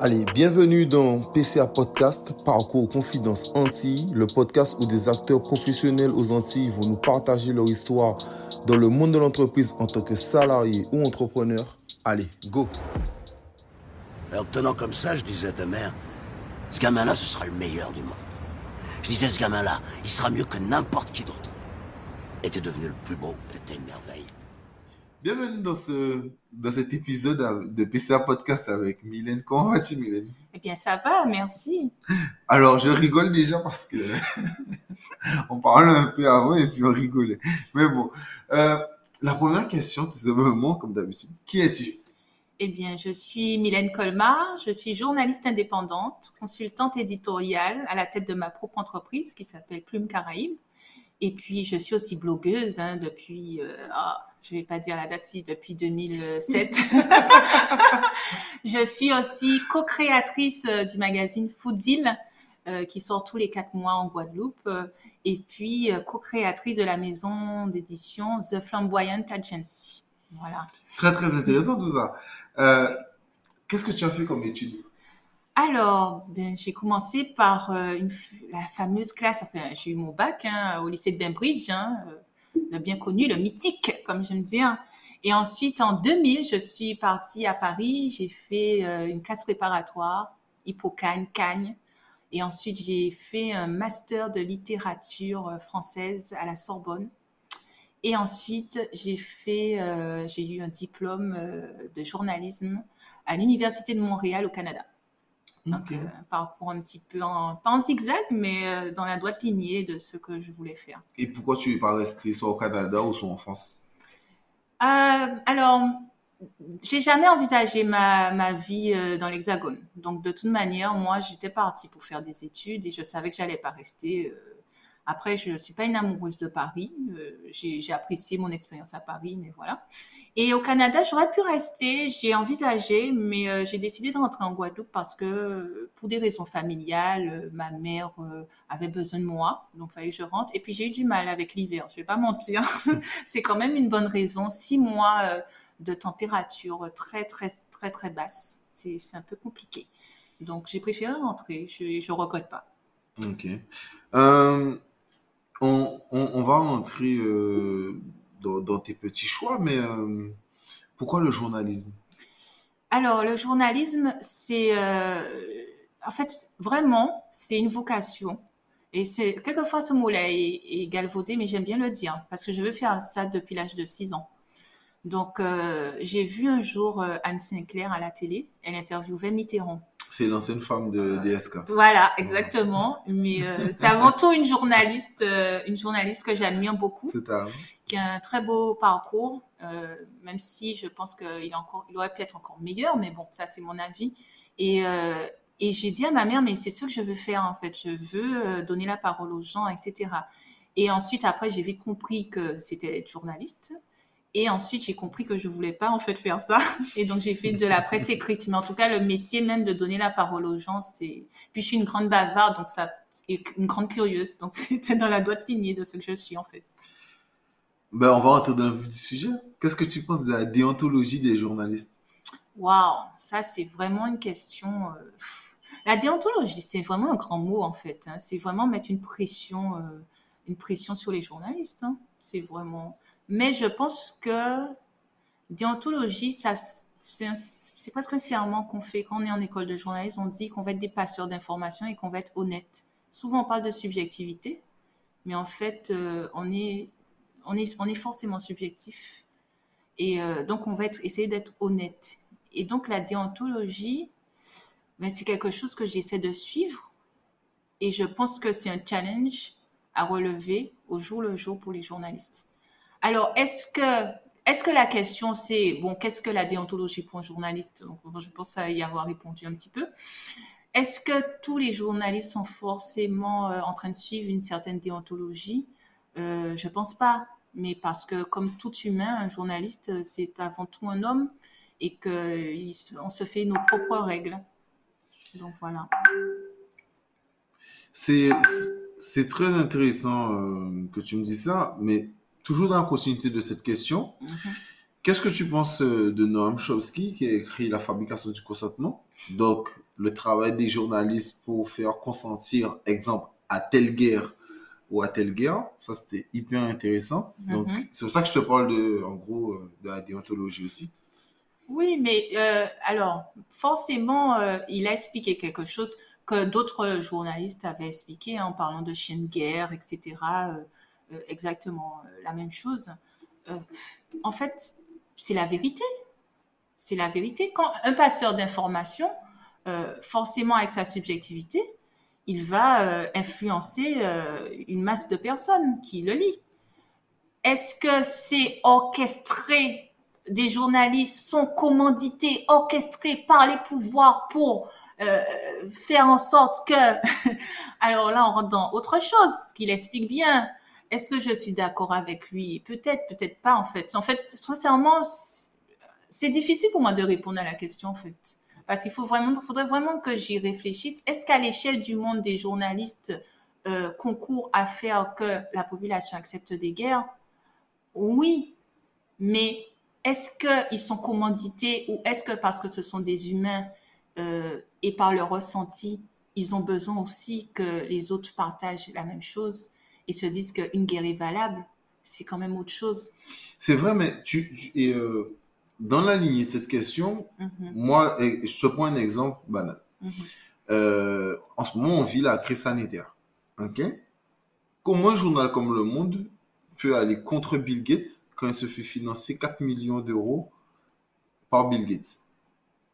Allez, bienvenue dans PCA Podcast, Parcours Confidence Antilles, le podcast où des acteurs professionnels aux Antilles vont nous partager leur histoire dans le monde de l'entreprise en tant que salarié ou entrepreneur. Allez, go Alors, tenant comme ça, je disais à ta mère, ce gamin-là, ce sera le meilleur du monde. Je disais, ce gamin-là, il sera mieux que n'importe qui d'autre. Et t'es devenu le plus beau, t'étais une merveille. Bienvenue dans, ce, dans cet épisode de PCA Podcast avec Mylène. Comment vas-tu, Mylène? Eh bien, ça va, merci. Alors, je rigole déjà parce que on parlait un peu avant et puis on rigolait. Mais bon, euh, la première question, tout simplement, comme d'habitude, qui es-tu? Eh bien, je suis Mylène Colmar, je suis journaliste indépendante, consultante éditoriale à la tête de ma propre entreprise qui s'appelle Plume Caraïbes. Et puis, je suis aussi blogueuse hein, depuis, euh, ah, je vais pas dire la date, si depuis 2007. je suis aussi co-créatrice euh, du magazine Foodzilla, euh, qui sort tous les quatre mois en Guadeloupe, euh, et puis euh, co-créatrice de la maison d'édition The Flamboyant Agency. Voilà. Très, très intéressant tout ça. Qu'est-ce que tu as fait comme étude? Alors, ben, j'ai commencé par une la fameuse classe, enfin, j'ai eu mon bac hein, au lycée de Bainbridge, hein, le bien connu, le mythique, comme j'aime dire. Et ensuite, en 2000, je suis partie à Paris, j'ai fait euh, une classe préparatoire, Hippocane, Cagne. Et ensuite, j'ai fait un master de littérature euh, française à la Sorbonne. Et ensuite, j'ai fait, euh, j'ai eu un diplôme de journalisme à l'Université de Montréal au Canada. Donc, Ok. euh, un parcours un petit peu en, pas en zigzag, mais euh, dans la droite lignée de ce que je voulais faire. Et pourquoi tu n'es pas resté soit au Canada ou soit en France? Euh, alors, j'ai jamais envisagé ma, ma vie dans l'Hexagone. Donc, de toute manière, moi, j'étais partie pour faire des études et je savais que j'allais pas rester. euh. Après, je suis pas une amoureuse de Paris. Euh, j'ai apprécié mon expérience à Paris, mais voilà. Et au Canada, j'aurais pu rester. J'ai envisagé, mais euh, j'ai décidé de rentrer en Guadeloupe parce que, euh, pour des raisons familiales, ma mère avait besoin de moi, donc il fallait que je rentre. Et puis j'ai eu du mal avec l'hiver. Je vais pas mentir. C'est quand même une bonne raison. Six mois de température très très très très basse, c'est un peu compliqué. Donc j'ai préféré rentrer. Je je regrette pas. Ok. On, va rentrer euh, dans, tes petits choix, mais euh, pourquoi le journalisme? Alors, le journalisme, c'est, euh, en fait, vraiment, c'est une vocation. Et c'est, quelquefois, ce mot-là est, galvaudé, mais j'aime bien le dire, parce que je veux faire ça depuis l'âge de 6 ans. Donc, j'ai vu un jour Anne Sinclair à la télé, elle interviewait Mitterrand. C'est l'ancienne femme de DSK. Voilà, exactement. Mais euh, c'est avant tout une journaliste, euh, une journaliste que j'admire beaucoup qui a un très beau parcours, euh, même si je pense qu'il encore, il aurait pu être encore meilleur, mais bon, ça c'est mon avis. Et, euh, et j'ai dit à ma mère, mais c'est ce que je veux faire en fait, je veux euh, donner la parole aux gens, etc. Et ensuite, après, j'ai vite compris que c'était être journaliste. Et ensuite, j'ai compris que je voulais pas en fait faire ça. Et donc, j'ai fait de la presse écrite. Mais en tout cas, le métier même de donner la parole aux gens, c'est. Puis, je suis une grande bavarde, donc ça, et une grande curieuse. Donc, c'était dans la droite lignée de ce que je suis en fait. Ben, on va rentrer dans le vif du sujet. Qu'est-ce que tu penses de la déontologie des journalistes? Waouh, ça c'est vraiment une question. euh. La déontologie, c'est vraiment un grand mot en fait. hein. C'est vraiment mettre une pression, euh, une pression sur les journalistes. hein. C'est vraiment. Mais je pense que déontologie, c'est presque un serment qu'on fait quand on est en école de journalisme. On dit qu'on va être des passeurs d'informations et qu'on va être honnête. Souvent on parle de subjectivité, mais en fait euh, on est, forcément subjectif. Et euh, donc on va essayer d'être honnête. Et donc la déontologie, ben, c'est quelque chose que j'essaie de suivre. Et je pense que c'est un challenge à relever au jour le jour pour les journalistes. Alors, est-ce que, est-ce que la question c'est, bon, qu'est-ce que la déontologie pour un journaliste? Donc, Je pense y avoir répondu un petit peu. Est-ce que tous les journalistes sont forcément euh, en train de suivre une certaine déontologie? Euh, Je pense pas. Mais parce que, comme tout humain, un journaliste, euh, c'est avant tout un homme et qu'on se fait nos propres règles. Donc voilà. C'est très intéressant que tu me dis ça, mais toujours dans la continuité de cette question, Mhm. Qu'est-ce que tu penses euh, de Noam Chomsky qui a écrit La fabrication du consentement? Donc, le travail des journalistes pour faire consentir, exemple, à telle guerre ou à telle guerre. Ça, c'était hyper intéressant. Donc, Mhm. c'est pour ça que je te parle de, en gros, euh, de la déontologie aussi. Oui, mais euh, alors, forcément, euh, il a expliqué quelque chose que d'autres journalistes avaient expliqué hein, en parlant de chiens de guerre, etc. euh, exactement euh, la même chose. Euh, en fait, c'est la vérité. C'est la vérité. Quand un passeur d'information, euh, forcément avec sa subjectivité, il va euh, influencer euh, une masse de personnes qui le lit. Est-ce que c'est orchestré? Des journalistes sont commandités, orchestrés par les pouvoirs pour euh, faire en sorte que... Alors là, on rentre dans autre chose, ce qu'il explique bien. Est-ce que je suis d'accord avec lui? Peut-être, peut-être pas en fait. En fait, sincèrement, c'est difficile pour moi de répondre à la question en fait. Parce qu'il faut vraiment, faudrait vraiment que j'y réfléchisse. Est-ce qu'à l'échelle du monde des journalistes euh, concourent à faire que la population accepte des guerres? Oui, mais est-ce qu'ils sont commandités ou est-ce que parce que ce sont des humains euh, et par leur ressenti, ils ont besoin aussi que les autres partagent la même chose? Et se disent qu'une guerre est valable C'est quand même autre chose. C'est vrai, mais tu, tu- et, euh, dans la lignée de cette question, Mhm, moi, je te prends un exemple banal. mhm. Euh, en ce moment, on vit la crise sanitaire. OK? Comment un journal comme Le Monde peut aller contre Bill Gates quand il se fait financer 4 millions d'euros par Bill Gates?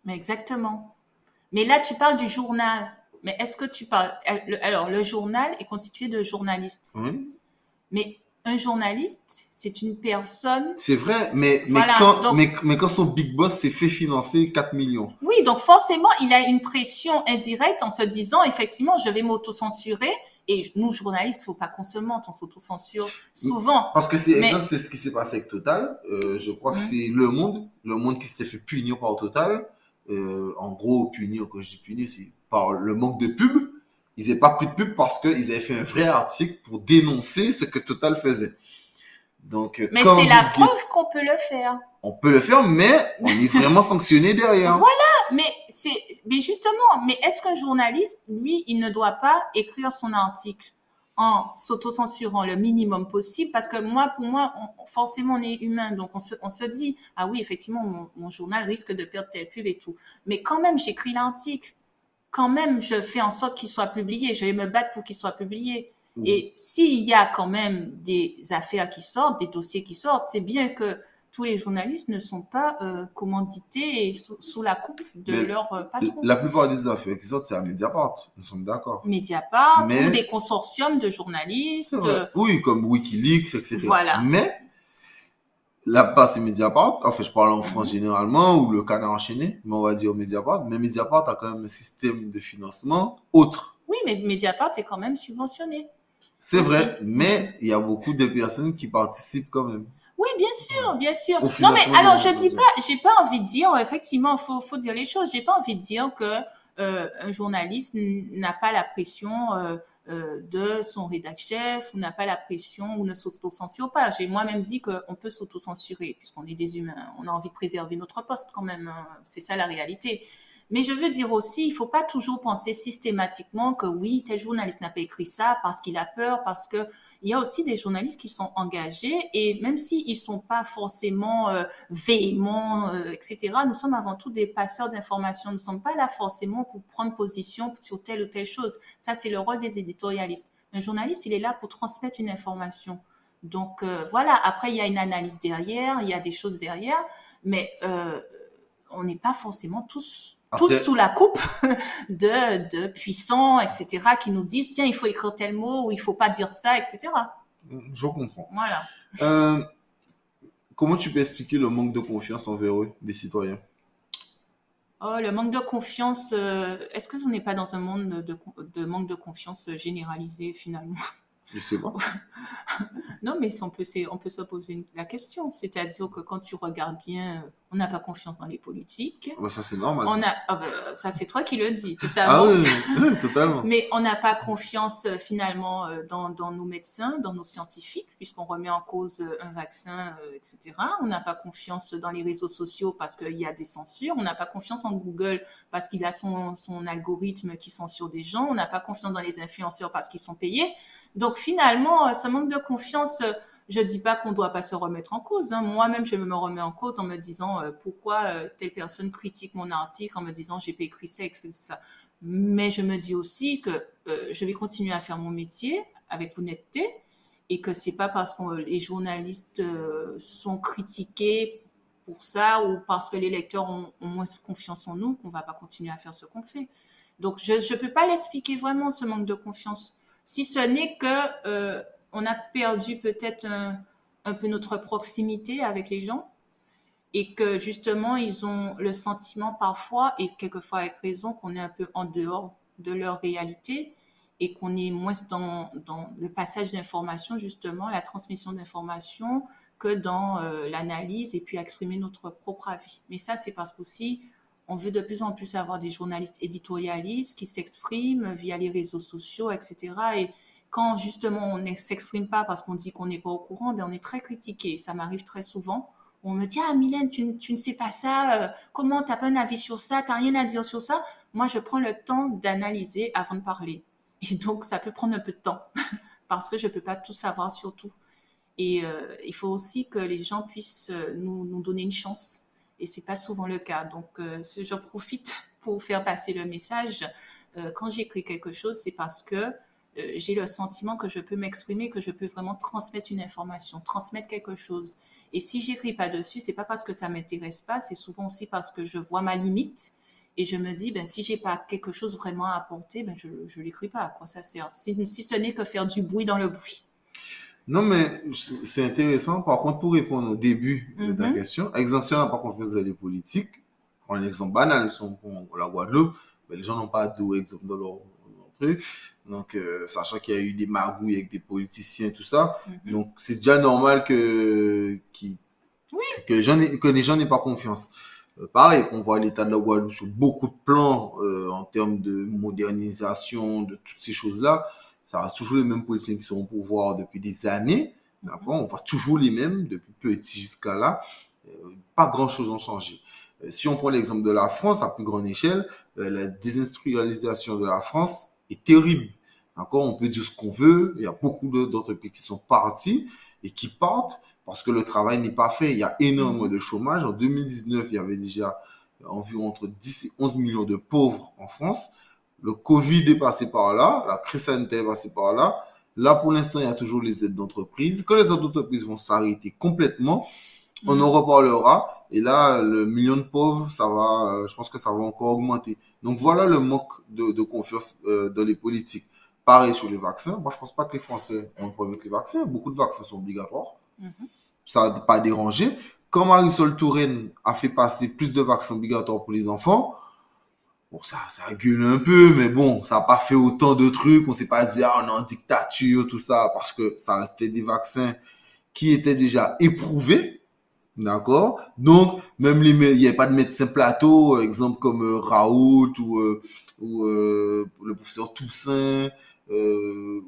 Mais exactement. Mais là, tu parles du journal. Mais est-ce que tu parles... Alors, le journal est constitué de journalistes. Oui. Mais un journaliste, c'est une personne C'est vrai, mais, mais, Voilà, quand, donc- mais, mais quand son big boss s'est fait financer 4 millions, Oui, donc forcément, il a une pression indirecte en se disant, effectivement, je vais m'autocensurer. Et nous, journalistes, faut pas qu'on se mente, on s'autocensure souvent. Parce que c'est exemple, c'est ce qui s'est passé avec Total. Euh, je crois que Mhm. c'est Le Monde, Le Monde qui s'était fait punir par Total. Euh, en gros, punir, quand je dis punir, c'est par le manque de pub. Ils n'avaient pas pris de pub parce qu'ils avaient fait un vrai article pour dénoncer ce que Total faisait. Donc, euh, Mais c'est la preuve qu'on peut le faire. on peut le faire, mais on est vraiment sanctionné derrière. Mais c'est, mais justement, mais est-ce qu'un journaliste, lui, il ne doit pas écrire son article en s'autocensurant le minimum possible? Parce que moi, pour moi, on- forcément, on est humain, donc on se, on se dit, ah oui, effectivement, mon, mon journal risque de perdre telle pub et tout. Mais quand même, j'écris l'article. Quand même, je fais en sorte qu'il soit publié. Je vais me battre pour qu'il soit publié. Mhm. Et s'il y a quand même des affaires qui sortent, des dossiers qui sortent, c'est bien que tous les journalistes ne sont pas euh, commandités et sous, sous la coupe de Mais leur euh, patron. La plupart des affaires qui sortent, c'est à Mediapart. Nous sommes d'accord. Mediapart Mais- ou des consortiums de journalistes. Euh, Oui, comme Wikileaks, etc. Voilà. Mais là-bas, c'est Mediapart. En fait, je parle en France généralement, ou le canard enchaîné, mais on va dire Mediapart. Mais Mediapart a quand même un système de financement autre. Oui, mais Mediapart est quand même subventionné. C'est vrai, mais il y a beaucoup de personnes qui participent quand même. Oui, bien sûr, bien sûr. Non, mais alors je dis pas, j'ai pas envie de dire, effectivement, faut, faut dire les choses. J'ai pas envie de dire que euh, un journaliste n'a pas la pression euh, euh, de son rédacteur chef ou n'a pas la pression ou ne s'auto-censure pas. J'ai moi-même dit qu'on peut s'auto-censurer puisqu'on est des humains. On a envie de préserver notre poste quand même. hein. C'est ça la réalité. Mais je veux dire aussi, il faut pas toujours penser systématiquement que oui, tel journaliste n'a pas écrit ça parce qu'il a peur, parce que il y a aussi des journalistes qui sont engagés et même s'ils ne sont pas forcément euh, véhéments, euh, etc., nous sommes avant tout des passeurs d'informations. Nous ne sommes pas là forcément pour prendre position sur telle ou telle chose. Ça, c'est le rôle des éditorialistes. Un journaliste, il est là pour transmettre une information. Donc euh, voilà, après, il y a une analyse derrière, il y a des choses derrière, mais euh, on n'est pas forcément tous, tous sous la coupe de, de puissants, etc., qui nous disent, tiens, il faut écrire tel mot ou il faut pas dire ça, etc. Je comprends. Voilà. Euh, comment tu peux expliquer le manque de confiance envers eux, des citoyens? Oh, le manque de confiance, euh, est-ce que on n'est pas dans un monde de, de, de manque de confiance généralisé finalement? Je sais pas. Non, mais on peut, c'est- on peut se poser la question. C'est-à-dire que quand tu regardes bien, on n'a pas confiance dans les politiques. Ouais, ça, c'est normal. On a, ah ben, ça, c'est toi qui le dis, Ah totalement. oui, oui, totalement. Mais on n'a pas confiance euh, finalement euh, dans, dans nos médecins, dans nos scientifiques, puisqu'on remet en cause euh, un vaccin, etc. On n'a pas confiance dans les réseaux sociaux parce qu'il y a des censures. On n'a pas confiance en Google parce qu'il a son, son algorithme qui censure des gens. On n'a pas confiance dans les influenceurs parce qu'ils sont payés. Donc finalement, euh, ce manque de confiance, euh, je dis pas qu'on doit pas se remettre en cause. hein. Moi-même, je me remets en cause en me disant euh, pourquoi telle personne critique mon article en me disant j'ai pas écrit ça, etc. Mais je me dis aussi que je vais continuer à faire mon métier avec honnêteté et que c'est pas parce que les journalistes sont critiqués pour ça ou parce que les lecteurs ont, moins confiance en nous qu'on va pas continuer à faire ce qu'on fait. Donc je je peux pas l'expliquer vraiment ce manque de confiance, si ce n'est que euh, on a perdu peut-être un, peu notre proximité avec les gens et que justement ils ont le sentiment parfois et quelquefois avec raison qu'on est un peu en dehors de leur réalité et qu'on est moins dans, dans le passage d'informations justement, la transmission d'informations que dans euh, l'analyse et puis exprimer notre propre avis. Mais ça c'est parce qu'aussi on veut de plus en plus avoir des journalistes éditorialistes qui s'expriment via les réseaux sociaux, etc. Et quand justement on ne s'exprime pas parce qu'on dit qu'on n'est pas au courant, ben on est très critiqué. Ça m'arrive très souvent. On me dit ah Mylène, tu, ne sais pas ça, euh, comment t'as pas un avis sur ça, t'as rien à dire sur ça. Moi, je prends le temps d'analyser avant de parler. Et donc, ça peut prendre un peu de temps parce que je peux pas tout savoir sur tout. Et euh, il faut aussi que les gens puissent euh, nous donner une chance. Et c'est pas souvent le cas. Donc, euh, je profite pour faire passer le message. Euh, quand j'écris quelque chose, c'est parce que euh, j'ai le sentiment que je peux m'exprimer, que je peux vraiment transmettre une information, transmettre quelque chose. Et si j'écris pas dessus, c'est pas parce que ça m'intéresse pas, c'est souvent aussi parce que je vois ma limite et je me dis, ben si j'ai pas quelque chose vraiment à apporter, ben je je l'écris pas. À quoi ça sert si, si ce n'est que faire du bruit dans le bruit. Non, mais c'est intéressant. Par contre, pour répondre au début de ta Mhm. question, exemple, si on n'a pas confiance dans les politiques, prends un exemple banal, si on prend la Guadeloupe, ben, les gens n'ont pas d'eau, exemple, dans leur, leur truc. Donc, euh, sachant qu'il y a eu des magouilles avec des politiciens, tout ça. Mhm. Donc, c'est déjà normal que, qui- Oui. que les gens n'aient, pas confiance. Euh, pareil, qu'on voit l'état de la Guadeloupe sur beaucoup de plans, euh, en termes de modernisation, de toutes ces choses-là. Ça reste toujours les mêmes politiciens qui sont au pouvoir depuis des années. D'accord? On voit toujours les mêmes, depuis petit jusqu'à là. Euh, pas grand-chose n'a changé. Euh, si on prend l'exemple de la France à plus grande échelle, euh, la désindustrialisation de la France est terrible. D'accord? On peut dire ce qu'on veut. Il y a beaucoup d'autres pays qui sont partis et qui partent parce que le travail n'est pas fait. Il y a énormément de chômage. En 2019, il y avait déjà environ entre 10 et 11 millions de pauvres en France. Le Covid est passé par là, la crise sanitaire est passée par là. Là, pour l'instant, il y a toujours les aides d'entreprise. Quand les aides d'entreprise vont s'arrêter complètement, on en reparlera. Et là, le million de pauvres, ça va, euh, je pense que ça va encore augmenter. Donc voilà le manque de, de confiance euh, dans les politiques. Pareil sur les vaccins. Moi, je pense pas que les Français ont avec les vaccins. Beaucoup de vaccins sont obligatoires. Mhm. Ça n'a pas dérangé. Quand Marisol Touraine a fait passer plus de vaccins obligatoires pour les enfants, bon, ça, ça a gueulé un peu, mais bon, ça n'a pas fait autant de trucs. On s'est pas dit, ah, on est en dictature, tout ça, parce que ça restait des vaccins qui étaient déjà éprouvés. D'accord? Donc, même les, il n'y avait pas de médecin plateau, exemple comme euh, Raoult ou, euh, euh, le professeur Toussaint, ou,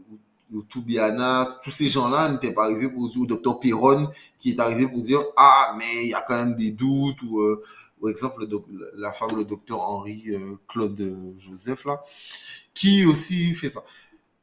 ou Toubiana, tous ces gens-là n'étaient pas arrivés pour dire, ou docteur Perron, qui est arrivé pour dire, ah, mais il y a quand même des doutes, ou, ou exemple, le la femme, le docteur Henri euh, Claude euh, Joseph, là, qui aussi fait ça.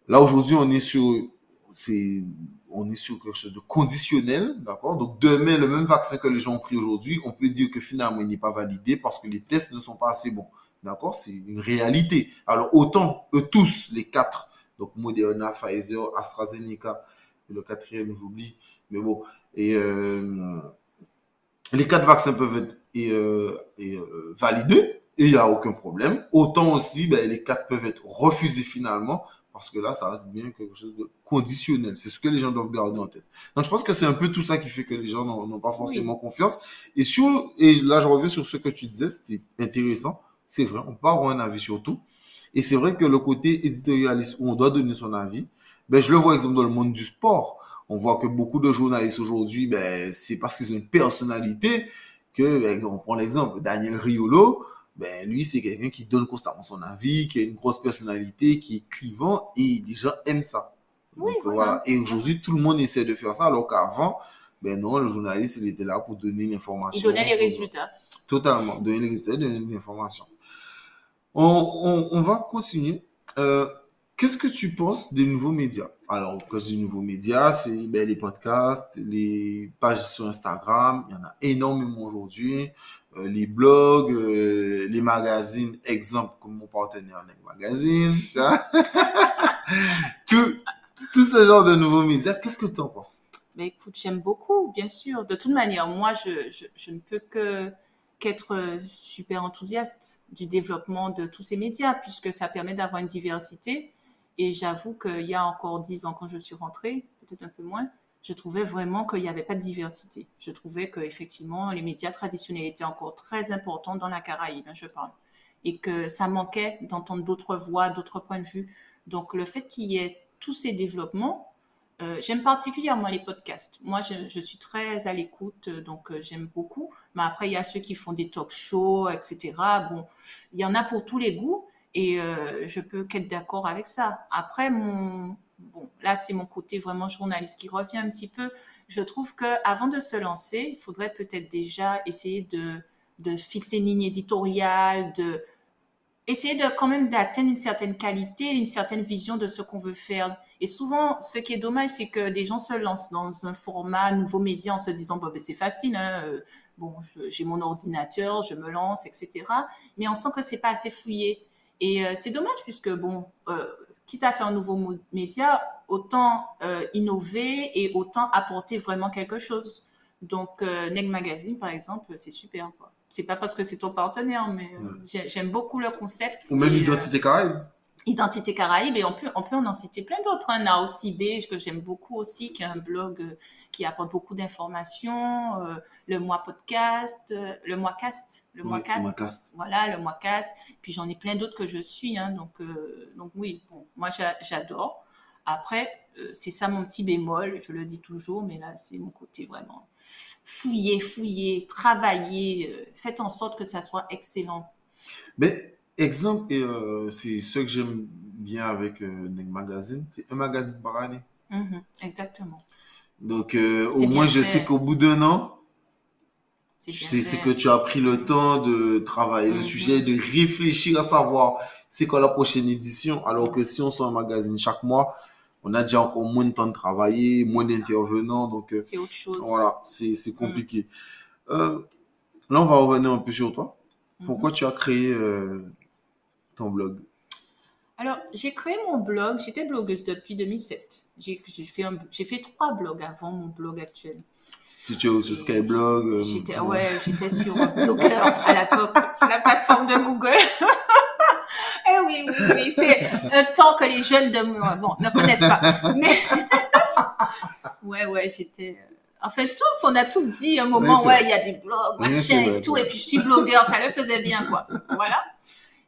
Là, aujourd'hui, on est sur, c'est, on est sur quelque chose de conditionnel, d'accord? Donc, demain, le même vaccin que les gens ont pris aujourd'hui, on peut dire que finalement, il n'est pas validé parce que les tests ne sont pas assez bons. D'accord? C'est une réalité. Alors, autant, eux tous, les quatre, donc Moderna, Pfizer, AstraZeneca, le quatrième, j'oublie, mais bon, et euh, les quatre vaccins peuvent être et, euh, et, euh, et il n'y a aucun problème. Autant aussi, ben, les quatre peuvent être refusés finalement parce que là, ça reste bien quelque chose de conditionnel. C'est ce que les gens doivent garder en tête. Donc, je pense que c'est un peu tout ça qui fait que les gens n'ont n'ont pas forcément confiance. Et sur, et là, je reviens sur ce que tu disais, c'était intéressant. C'est vrai, on peut avoir un avis sur tout. Et c'est vrai que le côté éditorialiste où on doit donner son avis, ben, je le vois exemple dans le monde du sport. On voit que beaucoup de journalistes aujourd'hui, ben, c'est parce qu'ils ont une personnalité que, ben, on prend l'exemple, Daniel Riolo, ben, lui, c'est quelqu'un qui donne constamment son avis, qui a une grosse personnalité, qui est clivant, et des gens aiment ça. Oui, Donc, voilà. Et aujourd'hui, tout le monde essaie de faire ça, alors qu'avant, ben non, le journaliste, il était là pour donner l'information. Il donnait les pour- résultats. Totalement, donner les résultats, donner l'information. On, on, on va continuer. Euh, Qu'est-ce que tu penses des nouveaux médias? Alors, quand je dis nouveaux médias, c'est ben, les podcasts, les pages sur Instagram, il y en a énormément aujourd'hui, euh, les blogs, euh, les magazines, exemple comme mon partenaire Neg Magazine, tout, tout ce genre de nouveaux médias, qu'est-ce que tu en penses? Mais écoute, j'aime beaucoup, bien sûr. De toute manière, moi, je, je, je ne peux que qu'être euh, super enthousiaste du développement de tous ces médias, puisque ça permet d'avoir une diversité. Et j'avoue qu'il y a encore dix ans, quand je suis rentrée, peut-être un peu moins, je trouvais vraiment qu'il n'y avait pas de diversité. Je trouvais que effectivement, les médias traditionnels étaient encore très importants dans la Caraïbe, hein, je parle, et que ça manquait d'entendre d'autres voix, d'autres points de vue. Donc, le fait qu'il y ait tous ces développements, euh, j'aime particulièrement les podcasts. Moi, je, je suis très à l'écoute, euh, donc euh, j'aime beaucoup. Mais après, il y a ceux qui font des talk shows, etc. Bon, il y en a pour tous les goûts et euh, je peux qu'être d'accord avec ça. Après, mon bon, là, c'est mon côté vraiment journaliste qui revient un petit peu. Je trouve que avant de se lancer, il faudrait peut-être déjà essayer de de fixer une ligne éditoriale, de essayer de quand même d'atteindre une certaine qualité, une certaine vision de ce qu'on veut faire. Et souvent, ce qui est dommage, c'est que des gens se lancent dans un format nouveau média en se disant, bon, ben, c'est facile, hein, euh, bon, j'ai mon ordinateur, je me lance, etc. Mais on sent que c'est pas assez fouillé. Et euh, c'est dommage puisque, bon, euh, quitte à faire un nouveau média, autant euh, innover et autant apporter vraiment quelque chose. Donc, Neg Magazine, par exemple, c'est super. Quoi. C'est pas parce que c'est ton partenaire, mais Ouais. j'aime beaucoup le concept. Ou même Et, l'identité caraïbe? Identité Caraïbe et on peut, on peut en citer plein d'autres. Un Naosi Beige que j'aime beaucoup aussi, qui est un blog euh, qui apporte beaucoup d'informations, euh, le Mois Podcast, euh, le Mois Cast, le Mois Oui, Cast. Moicast. Voilà, le Mois Cast. Puis j'en ai plein d'autres que je suis. Hein, donc, donc oui, bon, moi j'a- j'adore. Après, c'est ça mon petit bémol, je le dis toujours, mais là c'est mon côté vraiment fouiller, fouiller, travailler, euh, faites en sorte que ça soit excellent. Mais, exemple, et, euh, c'est ce que j'aime bien avec euh, Neg Magazine, c'est un magazine par année. Mhm, exactement. Donc, euh, au C'est moins, bien je fait. sais qu'au bout d'un an, C'est bien c'est c'est fait. que tu as pris le temps de travailler le Mhm. sujet, de réfléchir à savoir c'est quoi la prochaine édition. Alors que si on sort un magazine chaque mois, on a déjà encore moins de temps de travailler, C'est moins ça. d'intervenants. Donc, euh, C'est autre chose. voilà, c'est c'est Mm. compliqué. Euh, là, on va revenir un peu sur toi. Mhm. Pourquoi tu as créé euh, ton blog? Alors, j'ai créé mon blog. J'étais blogueuse depuis 2007. J'ai fait, un- j'ai fait trois blogs avant mon blog actuel. Tu es sur Skyblog. euh, J'étais ouais, j'étais sur Blogger à l'époque, la plateforme de Google. eh oui, oui, oui, c'est un temps que les jeunes de moi bon, ne connaissent pas. Mais ouais, ouais, j'étais. euh, En fait, tous, on a tous dit un moment, ouais, il y a des blogs, machin et tout, et puis je suis blogueur, ça le faisait bien, quoi. Voilà.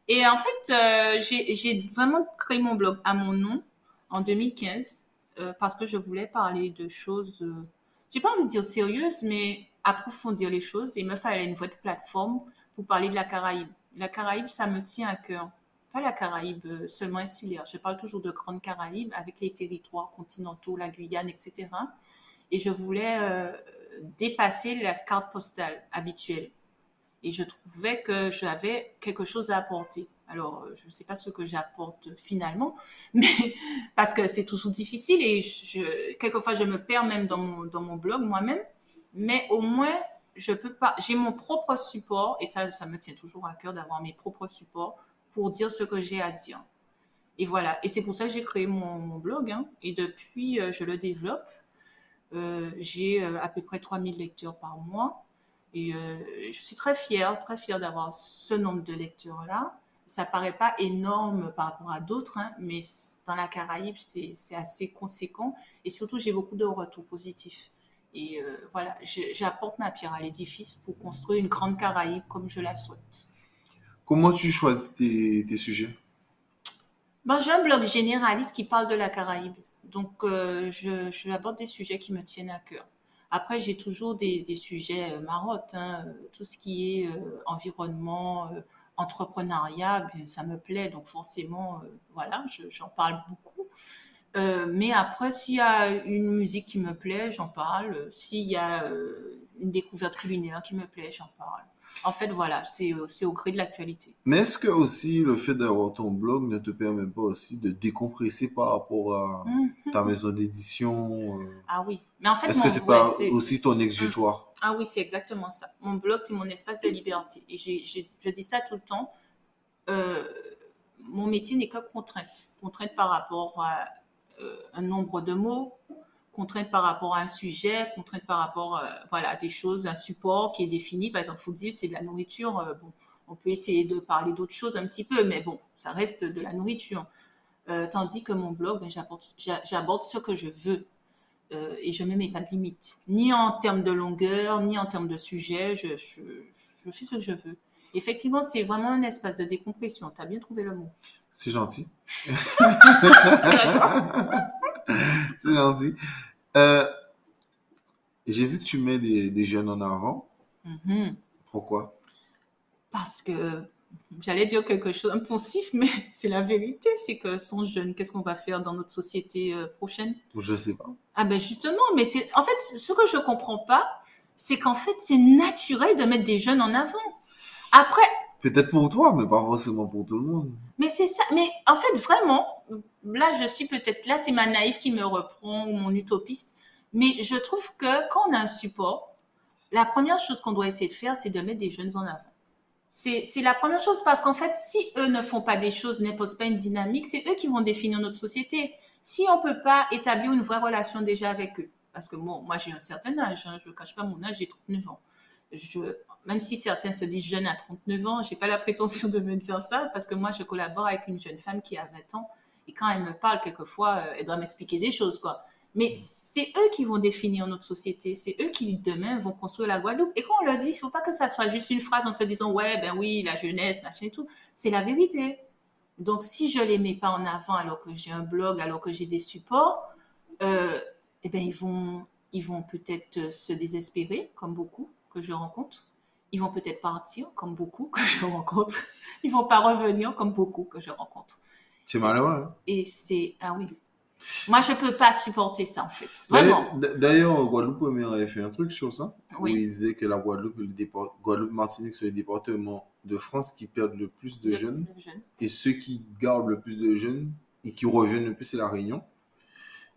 Et en fait, euh, j'ai vraiment créé mon blog à mon nom en 2015 euh, parce que je voulais parler de choses, euh, j'ai pas envie de dire sérieuses, mais approfondir les choses. Et il me fallait une vraie plateforme pour parler de la Caraïbe. La Caraïbe, ça me tient à cœur. Pas la Caraïbe seulement insulaire. Je parle toujours de Grande Caraïbe avec les territoires continentaux, la Guyane, etc. Et je voulais dépasser la carte postale habituelle. Et je trouvais que j'avais quelque chose à apporter. Alors, euh, je ne sais pas ce que j'apporte finalement, mais parce que c'est toujours difficile et quelquefois je me perds même dans mon, blog moi-même. Mais au moins, je peux pas. J'ai mon propre support et ça, ça me tient toujours à cœur d'avoir mes propres supports pour dire ce que j'ai à dire. Et voilà. Et c'est pour ça que j'ai créé mon, blog. hein. Et depuis, euh, je le développe. Euh, j'ai à peu près 3000 lecteurs par mois. Et euh, je suis très fière, très fière d'avoir ce nombre de lecteurs-là. Ça paraît pas énorme par rapport à d'autres, hein, mais dans la Caraïbe, c'est assez conséquent. Et surtout, j'ai beaucoup de retours positifs. Et euh, voilà, j'apporte ma pierre à l'édifice pour construire une grande Caraïbe comme je la souhaite. Comment tu choisis tes, tes sujets? Ben, j'ai un blog généraliste qui parle de la Caraïbe. Donc, euh, je, je aborde des sujets qui me tiennent à cœur. Après, j'ai toujours des, sujets euh, marottes, hein, euh, tout ce qui est euh, environnement, entrepreneuriat, bien, ça me plaît, donc forcément, voilà, je- j'en parle beaucoup. Mais après, s'il y a une musique qui me plaît, j'en parle. S'il y a une découverte culinaire qui me plaît, j'en parle. En fait, voilà, c'est euh, c'est au gré de l'actualité. Mais est-ce que aussi le fait d'avoir ton blog ne te permet pas aussi de décompresser par rapport à Mhm. ta maison d'édition? euh, Ah oui, mais en fait, Est-ce que c'est pas aussi ton exutoire? Ah oui, c'est exactement ça. Mon blog, c'est mon espace de liberté. Et je dis ça tout le temps. Euh, mon métier n'est que contrainte. Contrainte par rapport à euh, un nombre de mots, contrainte par rapport à un sujet, contrainte par rapport euh, voilà, à des choses, un support qui est défini. Par exemple, faut dire c'est de la nourriture. euh, bon, on peut essayer de parler d'autres choses un petit peu, mais bon, ça reste de la nourriture. Euh, tandis que mon blog, ben, j'aborde j'a- j'aborde ce que je veux. Et je ne me mets pas de limite, ni en termes de longueur, ni en termes de sujet. Je, je, je fais ce que je veux. Effectivement, c'est vraiment un espace de décompression. Tu as bien trouvé le mot. C'est gentil. C'est gentil. Euh, j'ai vu que tu mets des, des jeunes en avant. Mhm. Pourquoi? Parce que j'allais dire quelque chose impulsif, mais c'est la vérité. C'est que sans jeunes, qu'est-ce qu'on va faire dans notre société euh, prochaine? Je sais pas. Ah ben justement, mais c'est en fait ce que je comprends pas, c'est qu'en fait c'est naturel de mettre des jeunes en avant. Après, Peut-être pour toi, mais pas forcément pour tout le monde. Mais c'est ça. Mais en fait, vraiment, là, je suis peut-être là, c'est ma naïve qui me reprend ou mon utopiste. Mais je trouve que quand on a un support, la première chose qu'on doit essayer de faire, c'est de mettre des jeunes en avant. C'est, la première chose parce qu'en fait, si eux ne font pas des choses, n'imposent pas une dynamique, c'est eux qui vont définir notre société. Si on peut pas établir une vraie relation déjà avec eux, parce que bon, moi j'ai un certain âge, hein, je ne cache pas mon âge, j'ai 39 ans. Je, même si certains se disent jeunes à 39 ans, j'ai pas la prétention de me dire ça parce que moi je collabore avec une jeune femme qui a 20 ans et quand elle me parle quelquefois, euh, elle doit m'expliquer des choses quoi. Mais c'est eux qui vont définir notre société, c'est eux qui demain vont construire la Guadeloupe. Et quand on leur dit, il faut pas que ça soit juste une phrase en se disant ouais ben oui la jeunesse machin et tout, c'est la vérité. Donc si je les mets pas en avant alors que j'ai un blog, alors que j'ai des supports, euh, eh ben ils vont ils vont peut-être se désespérer comme beaucoup que je rencontre. Ils vont peut-être partir comme beaucoup que je rencontre. Ils vont pas revenir comme beaucoup que je rencontre. C'est malheureux. hein. Et c'est ah oui. Moi je peux pas supporter ça en fait. Vraiment. D'ailleurs, Guadeloupe avait fait un truc sur ça. Où Oui. il disait que la Guadeloupe, le départ- Guadeloupe Martinique sont les départements de France qui perdent le plus de De- jeunes. de jeunes. Et ceux qui gardent le plus de jeunes et qui reviennent le plus, c'est la Réunion.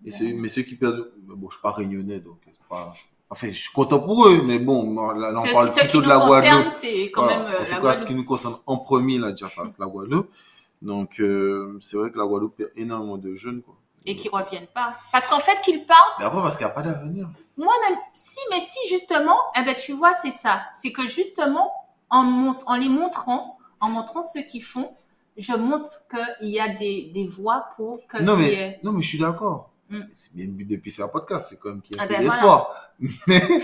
Et ceux- mais ceux qui perdent. Bon, je suis pas réunionnais, donc c'est pas. Enfin, je suis content pour eux, mais bon, là, on parle plutôt de la Guadeloupe. c'est quand même euh, en la tout cas, ce qui nous concerne en premier, là, déjà, ça, c'est la Guadeloupe. Donc, euh, c'est vrai que la Guadeloupe perd énormément de jeunes, quoi. Et qui reviennent pas. Parce qu'en fait, qu'ils partent, Mais après, parce qu'il n'y a pas d'avenir. moi-même, si, mais si, justement, eh ben, tu vois, c'est ça. C'est que justement, en, mont- en les montrant, en montrant ce qu'ils font, je montre qu'il y a des, des voies pour que Non, il y mais, ait- non, mais je suis d'accord. Mm. C'est bien le but de PCA Podcast, c'est quand même qu'il y a Ah un ben voilà. d'espoir. Mais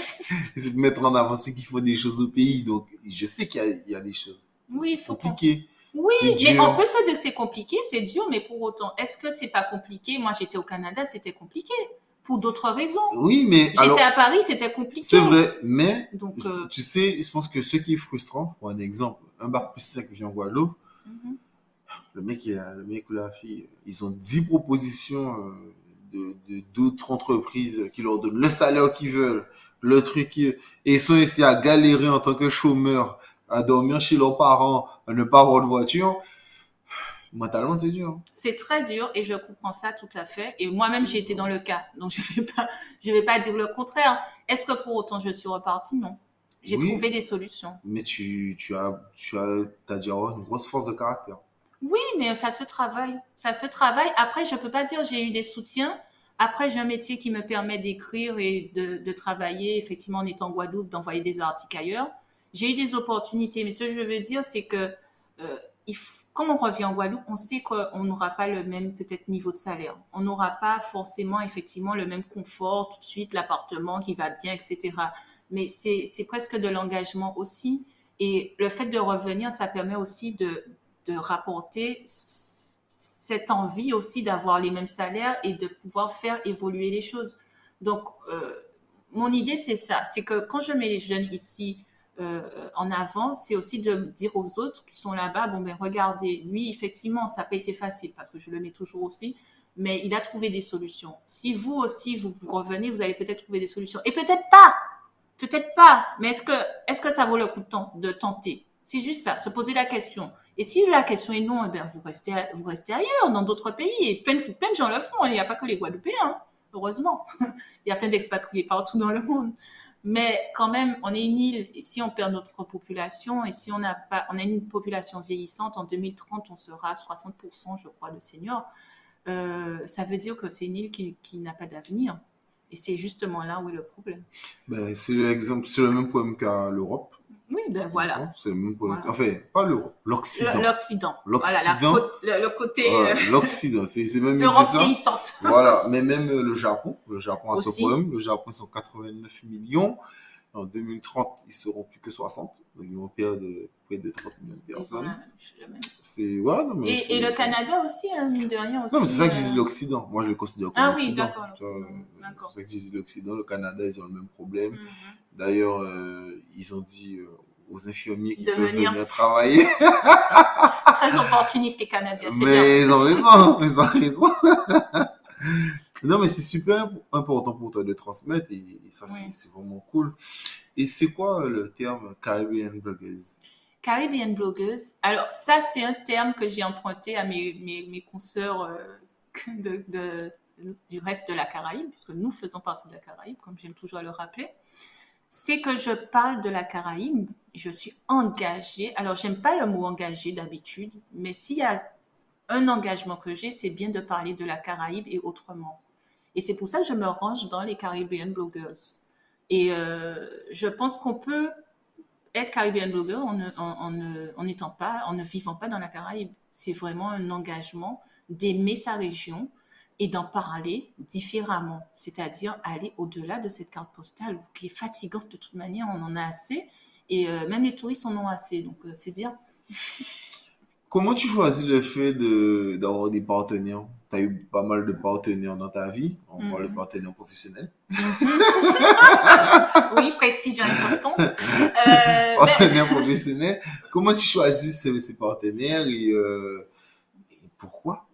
c'est de mettre en avant ceux qui font des choses au pays. Donc, je sais qu'il y y a des choses. Oui, c'est compliqué. Oui, C'est mais dur. on peut se dire que c'est compliqué, c'est dur, mais pour autant, est-ce que c'est pas compliqué? Moi, j'étais au Canada, c'était compliqué. Pour d'autres raisons. Oui, mais J'étais à Paris, c'était compliqué. c'est vrai, mais Donc, euh, tu sais, je pense que ce qui est frustrant, pour un exemple, un bac plus 5 vient en Guadeloupe, mhm. le mec, le mec ou la fille, ils ont 10 propositions euh, de de- d'autres entreprises qui leur donnent le salaire qu'ils veulent, le truc, qui- et ils sont ici à galérer en tant que chômeurs, à dormir chez leurs parents, à ne pas avoir de voiture. Mentalement, c'est dur. hein. c'est très dur et je comprends ça tout à fait. Et moi-même, j'ai été dans le cas, donc je vais pas, je vais pas dire le contraire. Est-ce que pour autant je suis repartie? Non. J'ai Oui. trouvé des solutions. Mais tu, tu as, tu as, t'as dû avoir une grosse force de caractère. Oui, mais ça se travaille. Ça se travaille. Après, je peux pas dire j'ai eu des soutiens. Après, j'ai un métier qui me permet d'écrire et de, travailler, effectivement, en étant en Guadeloupe, d'envoyer des articles ailleurs. J'ai eu des opportunités, mais ce que je veux dire, c'est que euh, quand on revient en Guadeloupe, on sait qu'on n'aura pas le même peut-être niveau de salaire. On n'aura pas forcément effectivement le même confort tout de suite, l'appartement qui va bien, etc. Mais c'est presque de l'engagement aussi. Et le fait de revenir, ça permet aussi de, de rapporter cette envie aussi d'avoir les mêmes salaires et de pouvoir faire évoluer les choses. Donc, euh, mon idée, c'est ça. C'est que quand je mets les jeunes ici euh, en avant, c'est aussi de dire aux autres qui sont là-bas, bon, ben regardez, lui, effectivement, ça n'a pas été facile parce que je le mets toujours aussi, mais il a trouvé des solutions. Si vous aussi, vous, revenez, vous allez peut-être trouver des solutions. Et peut-être pas, peut-être pas, mais est-ce que, est-ce que ça vaut le coup de, de tenter? C'est juste ça, se poser la question. Et si la question est non, eh bien, vous restez, vous restez ailleurs, dans d'autres pays. Et plein, plein de gens le font. Hein. Il n'y a pas que les Guadeloupéens, hein, heureusement. Il y a plein d'expatriés partout dans le monde. Mais quand même, on est une île. Et si on perd notre population, et si on n'a pas, on a une population vieillissante, en 2030, on sera à 60%, je crois, de seniors. Euh, ça veut dire que c'est une île qui, n'a pas d'avenir. Et c'est justement là où est le problème. Ben, c'est le même problème qu'à l'Europe. Oui, ben voilà. C'est problème. Enfin, pas l'Europe, l'Occident. L'Occident. L'Occident. Voilà, la, le, côté. Euh, L'Occident, c'est même L'Europe vieillissante. Voilà, mais même euh, le Japon, le Japon a ce Aussi. problème. Le Japon, ils sont 89 millions. En 2030, ils seront plus que 60. Donc, ils vont perdre euh, près de 30 millions de personnes. C'est, ouais, non, mais Et, le Canada aussi, hein, mine de rien aussi. Non, mais c'est ça que je euh, dis l'Occident. Moi, je le considère comme Ah oui, d'accord, euh, D'accord. C'est ça que je dis l'Occident. Le Canada, ils ont le même problème. mhm. D'ailleurs, euh, ils ont dit euh, aux infirmiers qui De peuvent venir. travailler. Très opportuniste les Canadiens, bien. Mais ils ont raison, ils ont raison. non, mais c'est super important pour toi de transmettre et, et ça, c'est Oui. c'est vraiment cool. Et c'est quoi euh, le terme Caribbean Bloggers? Caribbean blogueuse. Alors, ça, c'est un terme que j'ai emprunté à mes, mes, mes consoeurs euh, de, de- du reste de la Caraïbe, puisque nous faisons partie de la Caraïbe, comme j'aime toujours le rappeler. C'est que je parle de la Caraïbe, je suis engagée. Alors, j'aime pas le mot engagé d'habitude, mais s'il y a un engagement que j'ai, c'est bien de parler de la Caraïbe et autrement. Et c'est pour ça que je me range dans les Caribbean bloggers. Et euh, je pense qu'on peut être Caribbean blogger en en, en pas, en ne vivant pas dans la Caraïbe. C'est vraiment un engagement d'aimer sa région et d'en parler différemment. C'est-à-dire aller au-delà de cette carte postale qui est fatigante de toute manière, on en a assez. Et euh, même les touristes en ont assez. Donc, euh, c'est dire, Comment tu choisis le fait de d'avoir des partenaires? Tu as eu pas mal de partenaires dans ta vie. On Mhm. parle de partenaires professionnels. oui, précision importante. Euh, ben, Partenaires professionnels. Comment tu choisis ces, ces partenaires et, et pourquoi?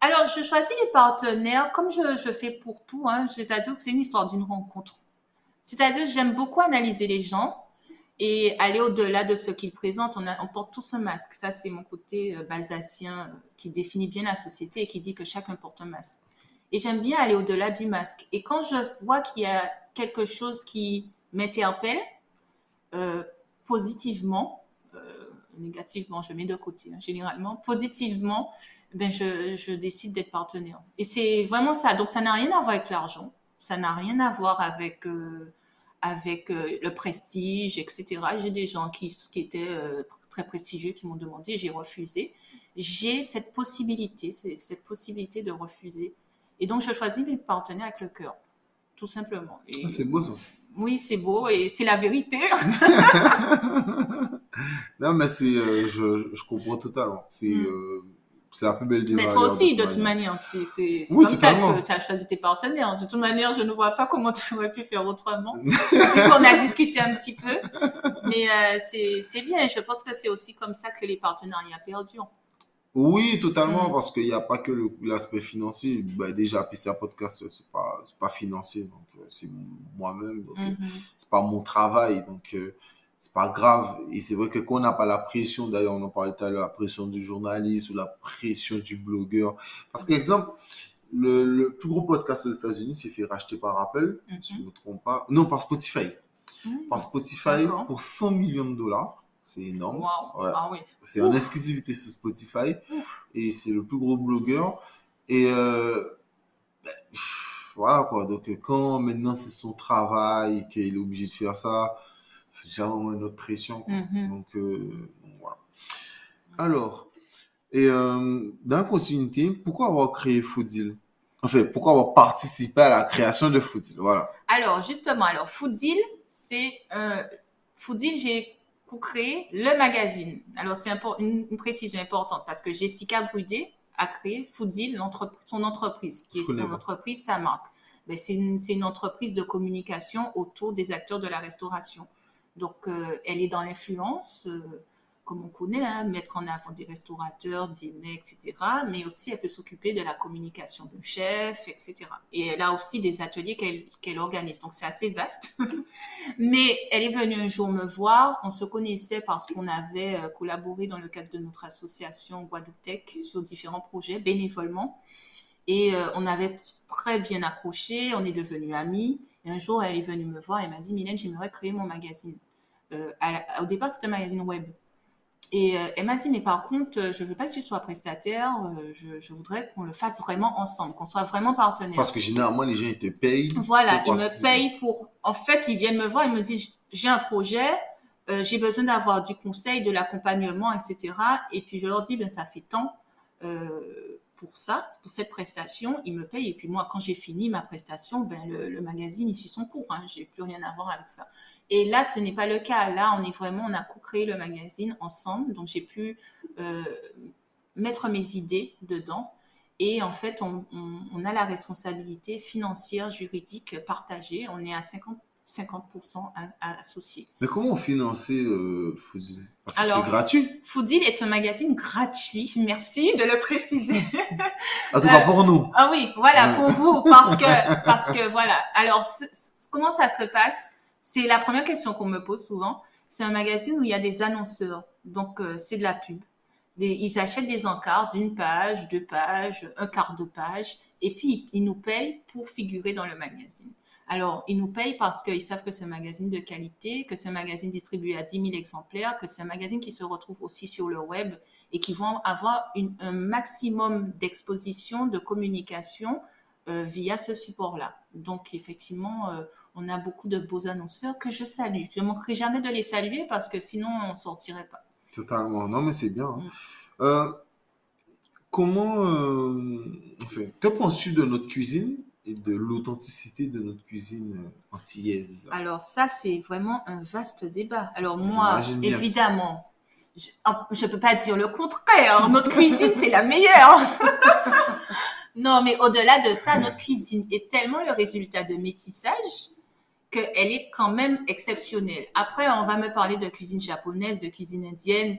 Alors, je choisis les partenaires comme je, fais pour tout, hein, c'est-à-dire que c'est une histoire d'une rencontre. C'est-à-dire que j'aime beaucoup analyser les gens et aller au-delà de ce qu'ils présentent. On, a- on porte tous un masque. Ça, c'est mon côté euh, balsacien euh, qui définit bien la société et qui dit que chacun porte un masque. Et j'aime bien aller au-delà du masque. Et quand je vois qu'il y a quelque chose qui m'interpelle euh, positivement, euh, négativement, je mets de côté, hein, généralement, positivement, ben je, je décide d'être partenaire. Et c'est vraiment ça. Donc, ça n'a rien à voir avec l'argent. Ça n'a rien à voir avec, euh, avec euh, le prestige, etc. J'ai des gens qui, qui étaient euh, très prestigieux qui m'ont demandé, j'ai refusé. J'ai cette possibilité, cette possibilité de refuser. Et donc, je choisis mes partenaires avec le cœur, tout simplement. Ah, C'est beau ça. oui, c'est beau et c'est la vérité. non, mais c'est, je, je comprends totalement. C'est Mm. C'est la plus belle des Mais toi aussi, de toute manière, c'est Oui, comme totalement. ça que tu as choisi tes partenaires. De toute manière, je ne vois pas comment tu aurais pu faire autrement. Vu qu'on a discuté un petit peu. Mais euh, c'est bien. Je pense que c'est aussi comme ça que les partenariats perdurent. Oui, totalement, Mm. parce qu'il n'y a pas que l'aspect financier. Ben, déjà, PCA Podcast, c'est pas, c'est pas financier, donc euh, c'est moi-même, donc euh, Mhm. c'est pas mon travail, donc euh, c'est pas grave. Et c'est vrai que quand on n'a pas la pression, d'ailleurs, on en parlait tout à l'heure, la pression du journaliste ou la pression du blogueur. Parce qu'exemple, le, le plus gros podcast aux États-Unis s'est fait racheter par Apple, si je ne me trompe pas. Non, par Spotify. Mhm. Par Spotify pour 100 millions de dollars. C'est énorme. Ouais. Ah oui. C'est en exclusivité sur Spotify et c'est le plus gros blogueur. Et euh, ben, pff, voilà quoi. Donc quand maintenant c'est son travail qu'il est obligé de faire ça, c'est déjà une autre pression. Mhm. Donc, euh, donc, voilà. Alors, et euh, dans la continuité, pourquoi avoir créé Foodil? Enfin, pourquoi avoir participé à la création de Foodil? Voilà. Alors, justement, alors, Foodil, c'est euh, Foodil, j'ai co-créé le magazine. Alors, c'est une, une précision importante parce que Jessica Brudet a créé Foodil, son entreprise, qui est son entreprise, sa marque. ben, c'est une, une, entreprise de communication autour des acteurs de la restauration. Donc, elle est dans l'influence comme on connaît, hein, mettre en avant des restaurateurs, des mets, etc. Mais aussi, elle peut s'occuper de la communication de chef, etc. Et elle a aussi des ateliers qu'elle organise. Donc, c'est assez vaste. Mais elle est venue un jour me voir. On se connaissait parce qu'on avait euh, collaboré dans le cadre de notre association Guadeloupe Tech sur différents projets bénévolement. Et euh, on avait très bien accroché. On est devenus amis. Et un jour, elle est venue me voir et m'a dit, Mylène, j'aimerais créer mon magazine. Euh, au départ, c'était un magazine web. Et euh, elle m'a dit, mais par contre, euh, je veux pas que tu sois prestataire, euh, je, voudrais qu'on le fasse vraiment ensemble, qu'on soit vraiment partenaire. Parce que généralement, les gens, ils te payent. Voilà, ils me payent pour... En fait, ils viennent me voir, ils me disent, j'ai un projet, j'ai besoin d'avoir du conseil, de l'accompagnement, etc. Et puis je leur dis, ben ça fait tant pour ça, pour cette prestation, ils me payent. Et puis moi, quand j'ai fini ma prestation, ben le, magazine, il suit son cours. Hein, j'ai plus rien à voir avec ça. Et là, ce n'est pas le cas. Là, on est vraiment, on a co-créé le magazine ensemble. Donc, j'ai pu euh, mettre mes idées dedans. Et en fait, on, a la responsabilité financière, juridique partagée. On est à 50, 50% associés. Mais comment financer euh, Foodil Parce que c'est gratuit. Foodil est un magazine gratuit. Merci de le préciser. en tout cas, pour nous. Ah oui, voilà, pour vous. Parce que, parce que voilà. Alors, comment ça se passe? C'est la première question qu'on me pose souvent. C'est un magazine où il y a des annonceurs. Donc, euh, c'est de la pub. ils achètent des encarts d'une page, deux pages, un quart de page. Et puis, ils nous payent pour figurer dans le magazine. Alors, ils nous payent parce qu'ils savent que c'est un magazine de qualité, que c'est un magazine distribué à 10 000 exemplaires, que c'est un magazine qui se retrouve aussi sur le web et qui vont avoir un maximum d'exposition, de communication euh, via ce support-là. Donc, effectivement, euh, on a beaucoup de beaux annonceurs que je salue. Je ne manquerai jamais de les saluer parce que sinon, on ne sortirait pas. Totalement. Non, mais c'est bien. Hein. Mm. Euh, comment, enfin, que penses-tu de notre cuisine? Et de l'authenticité de notre cuisine antillaise Alors, ça, c'est vraiment un vaste débat. Alors, moi, évidemment, je ne peux pas dire le contraire. Notre cuisine, c'est la meilleure. Non, mais au-delà de ça, notre cuisine est tellement le résultat de métissage qu'elle est quand même exceptionnelle. Après, on va me parler de cuisine japonaise, de cuisine indienne,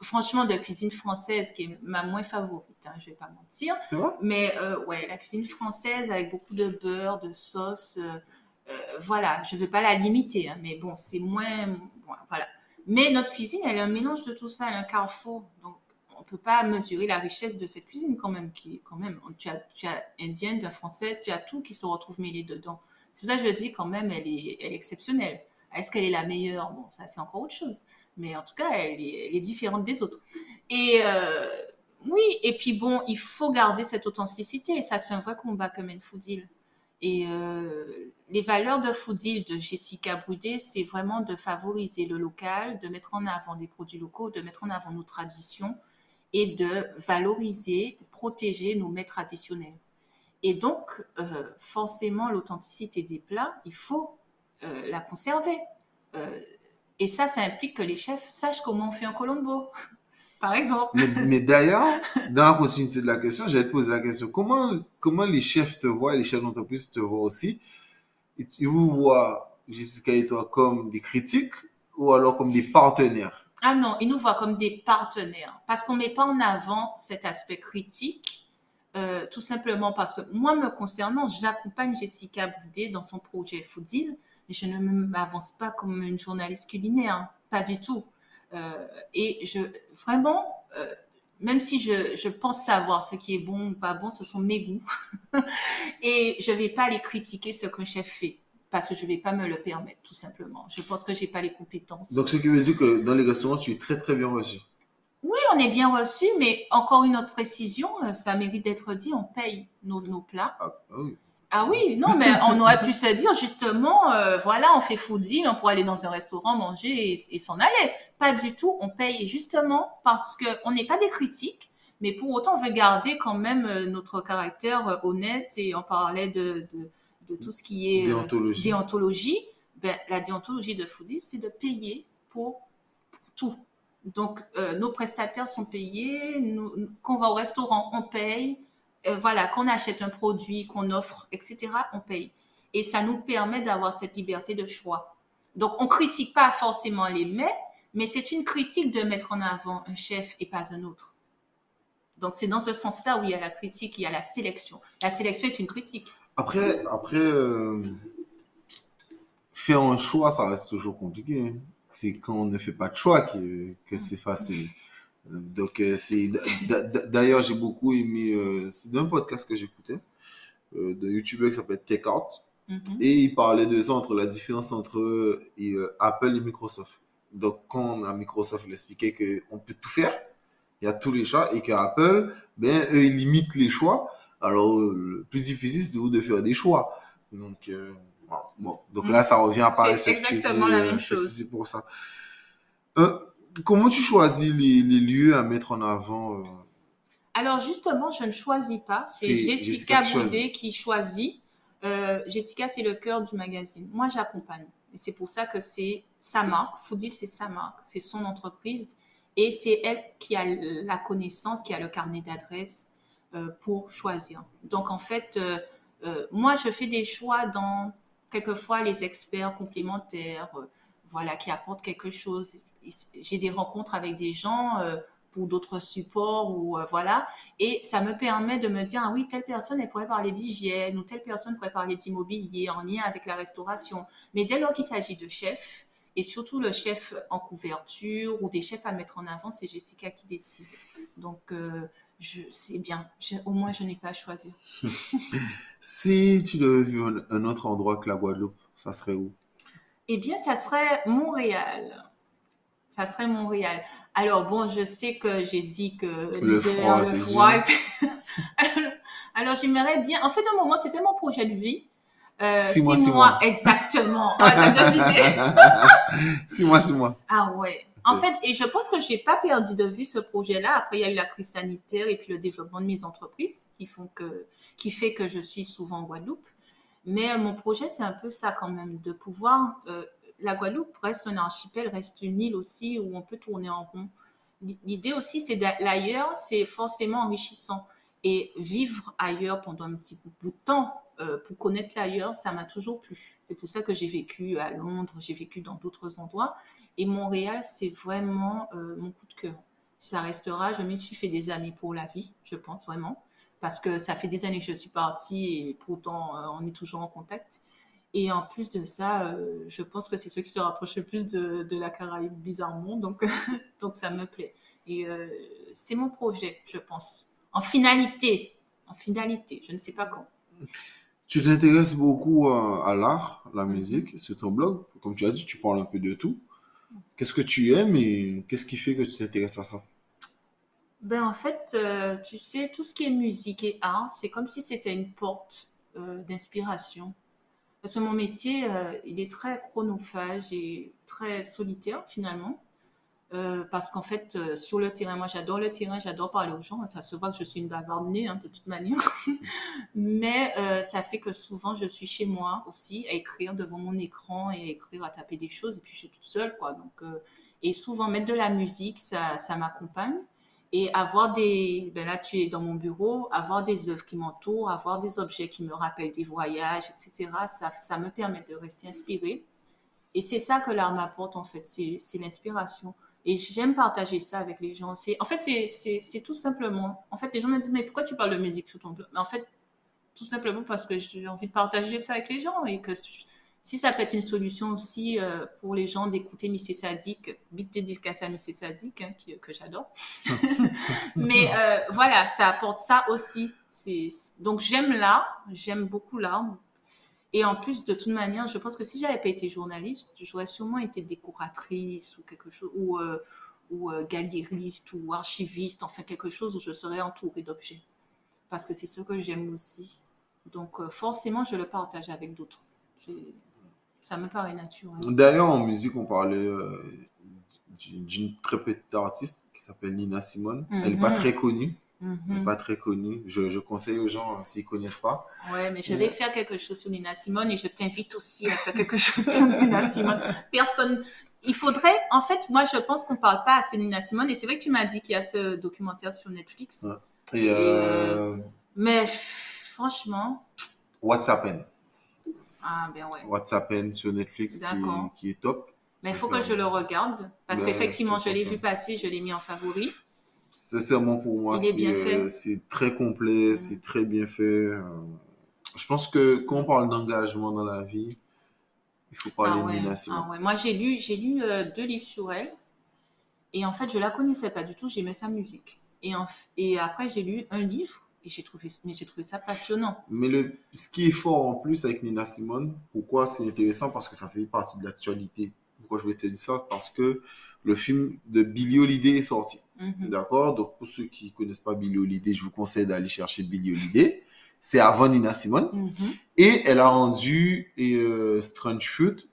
franchement de cuisine française qui est ma moins favorite, hein, je vais pas mentir. Mais euh, ouais, la cuisine française avec beaucoup de beurre, de sauce, euh, euh, voilà, je veux pas la limiter, hein, mais bon, c'est moins, voilà. Mais notre cuisine, elle est un mélange de tout ça, elle est un carrefour. Donc on peut pas mesurer la richesse de cette cuisine quand même, qui quand même, tu as, tu as indienne, tu as française, tu as tout qui se retrouve mêlé dedans. C'est pour ça que je dis quand même, elle est, elle est exceptionnelle. Est-ce qu'elle est la meilleure? Bon, ça c'est encore autre chose. Mais en tout cas, elle est, différente des autres. Et euh, oui, et puis bon, il faut garder cette authenticité. Ça, c'est un vrai combat comme une Foodil. Et euh, les valeurs de Foodil de Jessica Boudet, c'est vraiment de favoriser le local, de mettre en avant des produits locaux, de mettre en avant nos traditions, et de valoriser, protéger nos mets traditionnels. Et donc, euh, forcément, l'authenticité des plats, il faut la conserver. Et ça, ça implique que les chefs sachent comment on fait un colombo, par exemple. Mais, d'ailleurs, dans la continuité de la question, j'allais te poser la question. Comment, comment les chefs te voient, les chefs d'entreprise te voient aussi? Ils vous voient, jusqu'à toi, comme des critiques ou alors comme des partenaires? Ah non, ils nous voient comme des partenaires. Parce qu'on ne met pas en avant cet aspect critique, euh, tout simplement parce que moi, me concernant, j'accompagne Jessica Boudet dans son projet Foodil, mais je ne m'avance pas comme une journaliste culinaire, pas du tout. Euh, et je, vraiment, euh, même si je, je, pense savoir ce qui est bon ou pas bon, ce sont mes goûts. et je ne vais pas aller critiquer ce qu'un chef fait parce que je ne vais pas me le permettre, tout simplement. Je pense que je n'ai pas les compétences. Donc, ce qui veut dire que dans les restaurants, tu es très, très bien reçu. Oui, on est bien reçu, mais encore une autre précision, euh, ça mérite d'être dit, on paye nos, nos plats. Ah, ah, oui. Ah oui, non, mais on aurait pu se dire justement, euh, voilà, on fait food deal, on pourrait aller dans un restaurant, manger et, s'en aller. Pas du tout, on paye justement parce qu'on n'est pas des critiques, mais pour autant, on veut garder quand même euh, notre caractère honnête et on parlait de de tout ce qui est euh, déontologie, ben, la déontologie de Foodie, c'est de payer pour, tout. Donc, euh, nos prestataires sont payés, quand on va au restaurant, on paye, euh, voilà, qu'on achète un produit, qu'on offre, etc., on paye. Et ça nous permet d'avoir cette liberté de choix. Donc, on critique pas forcément les mets, mais c'est une critique de mettre en avant un chef et pas un autre. Donc, c'est dans ce sens-là où il y a la critique, il y a la sélection. La sélection est une critique. Après, après euh, faire un choix, ça reste toujours compliqué. hein. C'est quand on ne fait pas de choix que, que c'est facile. Donc, euh, c'est d'a- d'a- d'ailleurs, j'ai beaucoup aimé. euh, c'est d'un podcast que j'écoutais, euh, de YouTuber qui s'appelle Take Out. Mhm. Et il parlait de ça, entre la différence entre Apple et Microsoft. Donc, quand à Microsoft, il expliquait qu'on peut tout faire, il y a tous les choix, et qu'Apple, ben, eux, ils limitent les choix. Alors, le plus difficile, c'est de faire des choix. Donc, euh, bon. Donc là, ça revient à Paris. C'est exactement la même chose. C'est pour ça. Euh, comment tu choisis les, les lieux à mettre en avant euh, Alors justement, je ne choisis pas. C'est Jessica, Jessica qui Boudet qui choisit. Euh, Jessica, c'est le cœur du magazine. Moi, j'accompagne. Et c'est pour ça que c'est sa marque. Foodil, c'est sa marque. C'est son entreprise. Et c'est elle qui a la connaissance, qui a le carnet d'adresses euh, pour choisir. Donc, en fait, euh, moi, je fais des choix dans quelquefois les experts complémentaires, voilà, qui apportent quelque chose. J'ai des rencontres avec des gens euh, pour d'autres supports ou euh, voilà, et ça me permet de me dire ah oui telle personne elle pourrait parler d'hygiène ou telle personne pourrait parler d'immobilier en lien avec la restauration. Mais dès lors qu'il s'agit de chefs et surtout le chef en couverture ou des chefs à mettre en avant, c'est Jessica qui décide. Donc euh, je c'est bien, Je- au moins je n'ai pas à choisir. Si tu devais vivre un, un autre endroit que la Guadeloupe, ça serait où? Eh bien, ça serait Montréal. Ça serait Montréal. Alors, bon, je sais que j'ai dit que Le froid, le froid, alors, alors, j'aimerais bien. En fait, à un moment, c'était mon projet de vie. Euh, Six mois, six mois. exactement. Six mois, six mois. Ah ouais. En fait, et je pense que j'ai pas perdu de vue ce projet-là. Après, il y a eu la crise sanitaire et puis le développement de mes entreprises qui font que, qui fait que je suis souvent en Guadeloupe. Mais euh, mon projet, c'est un peu ça quand même, de pouvoir. euh, la Guadeloupe reste un archipel, reste une île aussi où on peut tourner en rond. L'idée aussi, c'est l'ailleurs, c'est forcément enrichissant. Et vivre ailleurs pendant un petit bout de temps, euh, pour connaître l'ailleurs, ça m'a toujours plu. C'est pour ça que j'ai vécu à Londres, j'ai vécu dans d'autres endroits. Et Montréal, c'est vraiment euh, mon coup de cœur. Ça restera, je m'y suis fait des amis pour la vie, je pense vraiment. Parce que ça fait des années que je suis partie et pourtant euh, on est toujours en contact. Et en plus de ça, euh, je pense que c'est ceux qui se rapprochent le plus de, de la Caraïbe bizarrement. Donc, donc ça me plaît. Et euh, c'est mon projet, je pense. En finalité. En finalité. Je ne sais pas quand. Tu t'intéresses beaucoup euh, à l'art, la musique, sur ton blog. Comme tu as dit, tu parles un peu de tout. Qu'est-ce que tu aimes et qu'est-ce qui fait que tu t'intéresses à ça? Ben, en fait, euh, tu sais, tout ce qui est musique et art, c'est comme si c'était une porte euh, d'inspiration. Parce que mon métier, euh, il est très chronophage et très solitaire finalement. Euh, parce qu'en fait, euh, sur le terrain, moi j'adore le terrain, j'adore parler aux gens. Ça se voit que je suis une bavarde née, hein, de toute manière. Mais ça fait que souvent je suis chez moi aussi à écrire devant mon écran et à écrire, à taper des choses. Et puis je suis toute seule, quoi. Donc, et souvent mettre de la musique, ça, ça m'accompagne. Et avoir des, ben là tu es dans mon bureau, avoir des œuvres qui m'entourent, avoir des objets qui me rappellent des voyages, etc. Ça, ça me permet de rester inspirée. Et c'est ça que l'art m'apporte en fait, c'est l'inspiration. Et j'aime partager ça avec les gens. En fait, c'est- tout simplement. En fait, les gens me disent mais pourquoi tu parles de musique sur ton blog? Mais en fait, tout simplement parce que j'ai envie de partager ça avec les gens et que si ça peut être une solution aussi euh, pour les gens d'écouter Missy Sadik, big dédicace à Missy Sadik, hein, que j'adore. Mais euh, voilà, ça apporte ça aussi. Donc j'aime l'art, j'aime beaucoup l'art. Et en plus, de toute manière, je pense que si j'avais pas été journaliste, j'aurais sûrement été décoratrice ou quelque chose, ou, euh, ou euh, galériste ou archiviste, enfin quelque chose où je serais entourée d'objets. Parce que c'est ce que j'aime aussi. Donc forcément, je le partage avec d'autres. Ça me paraît naturel. D'ailleurs, en musique, on parlait euh, d'une très petite artiste qui s'appelle Nina Simone. Elle n'est pas Mhm. très connue. Elle Mhm. pas très connue. Je, je conseille aux gens, euh, s'ils ne connaissent pas. Ouais, mais je vais faire quelque chose sur Nina Simone et je t'invite aussi à faire quelque chose sur Nina Simone. Personne. Il faudrait, en fait, moi je pense qu'on parle pas assez de Nina Simone et c'est vrai que tu m'as dit qu'il y a ce documentaire sur Netflix. Ouais. Et euh, Mais franchement. WhatsApp. Ah, ben ouais. WhatsApp sur Netflix qui, qui, est top. Mais il faut que je le regarde parce ben, qu'effectivement, je l'ai vu passer, je l'ai mis en favori. Sincèrement, pour moi, c'est très complet, mm. c'est très bien fait. Euh, je pense que quand on parle d'engagement dans la vie, il faut parler ah de Nina Simone. Ah ouais. Moi, j'ai lu, j'ai lu euh, deux livres sur elle. Et en fait, je la connaissais pas du tout. J'aimais sa musique. Et, et après, j'ai lu un livre et j'ai trouvé, mais j'ai trouvé ça passionnant. Mais le, ce qui est fort en plus avec Nina Simone, pourquoi c'est intéressant? Parce que ça fait partie de l'actualité. Pourquoi je voulais te dire ça? Parce que le film de Billy Holiday est sorti. Mhm. D'accord? Donc, pour ceux qui connaissent pas Billy Holiday, je vous conseille d'aller chercher Billy Holiday. C'est avant Nina Simone. Mhm. Et elle a rendu euh, Strange Fruit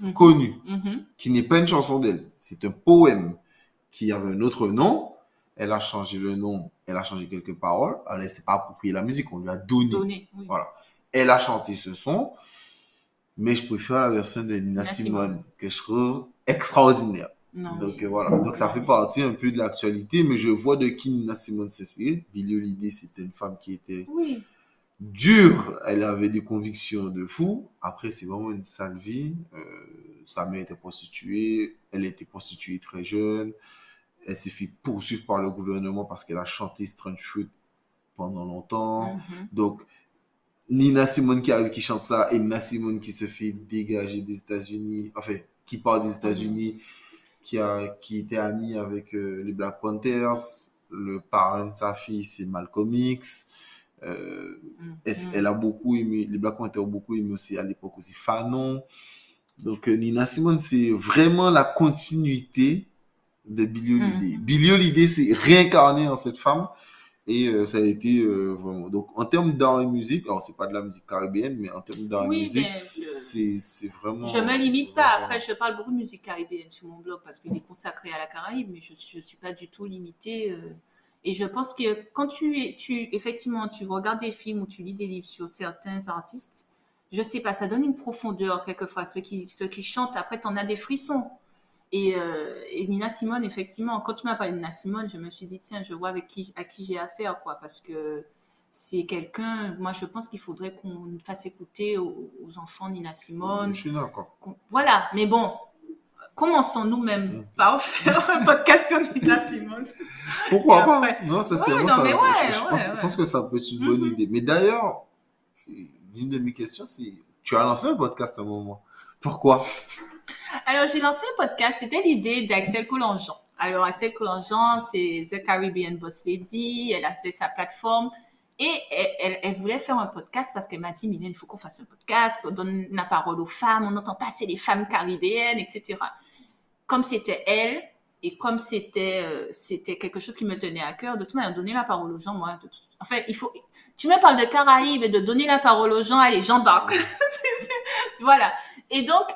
mhm. connu, qui n'est pas une chanson d'elle. C'est un poème qui avait un autre nom. Elle a changé le nom, elle a changé quelques paroles. Elle ne s'est pas approprié la musique, on lui a donné. Voilà. Elle a chanté ce son, mais je préfère la version de Nina, Simone, que je trouve extraordinaire. Donc euh, voilà, donc ça fait partie un peu de l'actualité, mais je vois de qui Nina Simone s'inspire. Billie Holiday, c'était une femme qui était dure, elle avait des convictions de fou. Après, c'est vraiment une sale vie. Euh, sa mère était prostituée, elle était prostituée très jeune. Elle s'est fait poursuivre par le gouvernement parce qu'elle a chanté Strange Fruit pendant longtemps. Mm-hmm. Donc, Nina Simone qui arrive, qui chante ça, et Nina Simone qui se fait dégager des États-Unis, enfin, qui part des États-Unis qui, a, qui était ami avec euh, les Black Panthers. Le parrain de sa fille, c'est Malcolm X. Euh, mm-hmm. elle, a beaucoup aimé, les Black Panthers ont beaucoup aimé aussi à l'époque aussi Fanon. Donc euh, Nina Simone, c'est vraiment la continuité de Billy Holiday. Mm-hmm. Billy Holiday s'est réincarné en cette femme et euh, ça a été euh, vraiment. Donc, en termes d'art et musique, alors c'est pas de la musique caribéenne, mais en termes d'art et musique, c'est vraiment. Je me limite pas. Après, je parle beaucoup de musique caribéenne sur mon blog parce qu'il est consacré à la Caraïbe, mais je ne suis pas du tout limitée. Euh. et je pense que quand tu, tu, effectivement, tu regardes des films ou tu lis des livres sur certains artistes, je sais pas, ça donne une profondeur quelquefois. Ceux qui, ceux qui chantent, après, tu en as des frissons. Euh, et, Nina Simone, effectivement, quand tu m'as parlé de Nina Simone, je me suis dit, tiens, je vois avec qui, à qui j'ai affaire, quoi, parce que c'est quelqu'un, moi je pense qu'il faudrait qu'on fasse écouter aux, enfants Nina Simone. Je suis d'accord. Voilà, mais bon, commençons nous-mêmes mm. par faire un podcast sur Nina Simone. Pourquoi pas? Non, ça c'est ouais, ça, je, pense, que ça peut être une bonne mm-hmm. idée. Mais d'ailleurs, une de mes questions, c'est, tu as lancé un podcast à un moment. Pourquoi? Alors, j'ai lancé un podcast. C'était l'idée d'Axel Coulangeon. Alors, Axel Coulangeon, c'est The Caribbean Boss Lady. Elle a fait sa plateforme. Et elle, voulait faire un podcast parce qu'elle m'a dit, Mylène, il faut qu'on fasse un podcast, qu'on donne la parole aux femmes, on n'entend pas assez les femmes caribéennes, etc. Comme c'était elle, et comme c'était euh, c'était quelque chose qui me tenait à cœur, de tout manière, donner la parole aux gens, moi, en fait, il faut, tu me parles de Caraïbes et de donner la parole aux gens, allez, j'embarque. voilà. Et donc,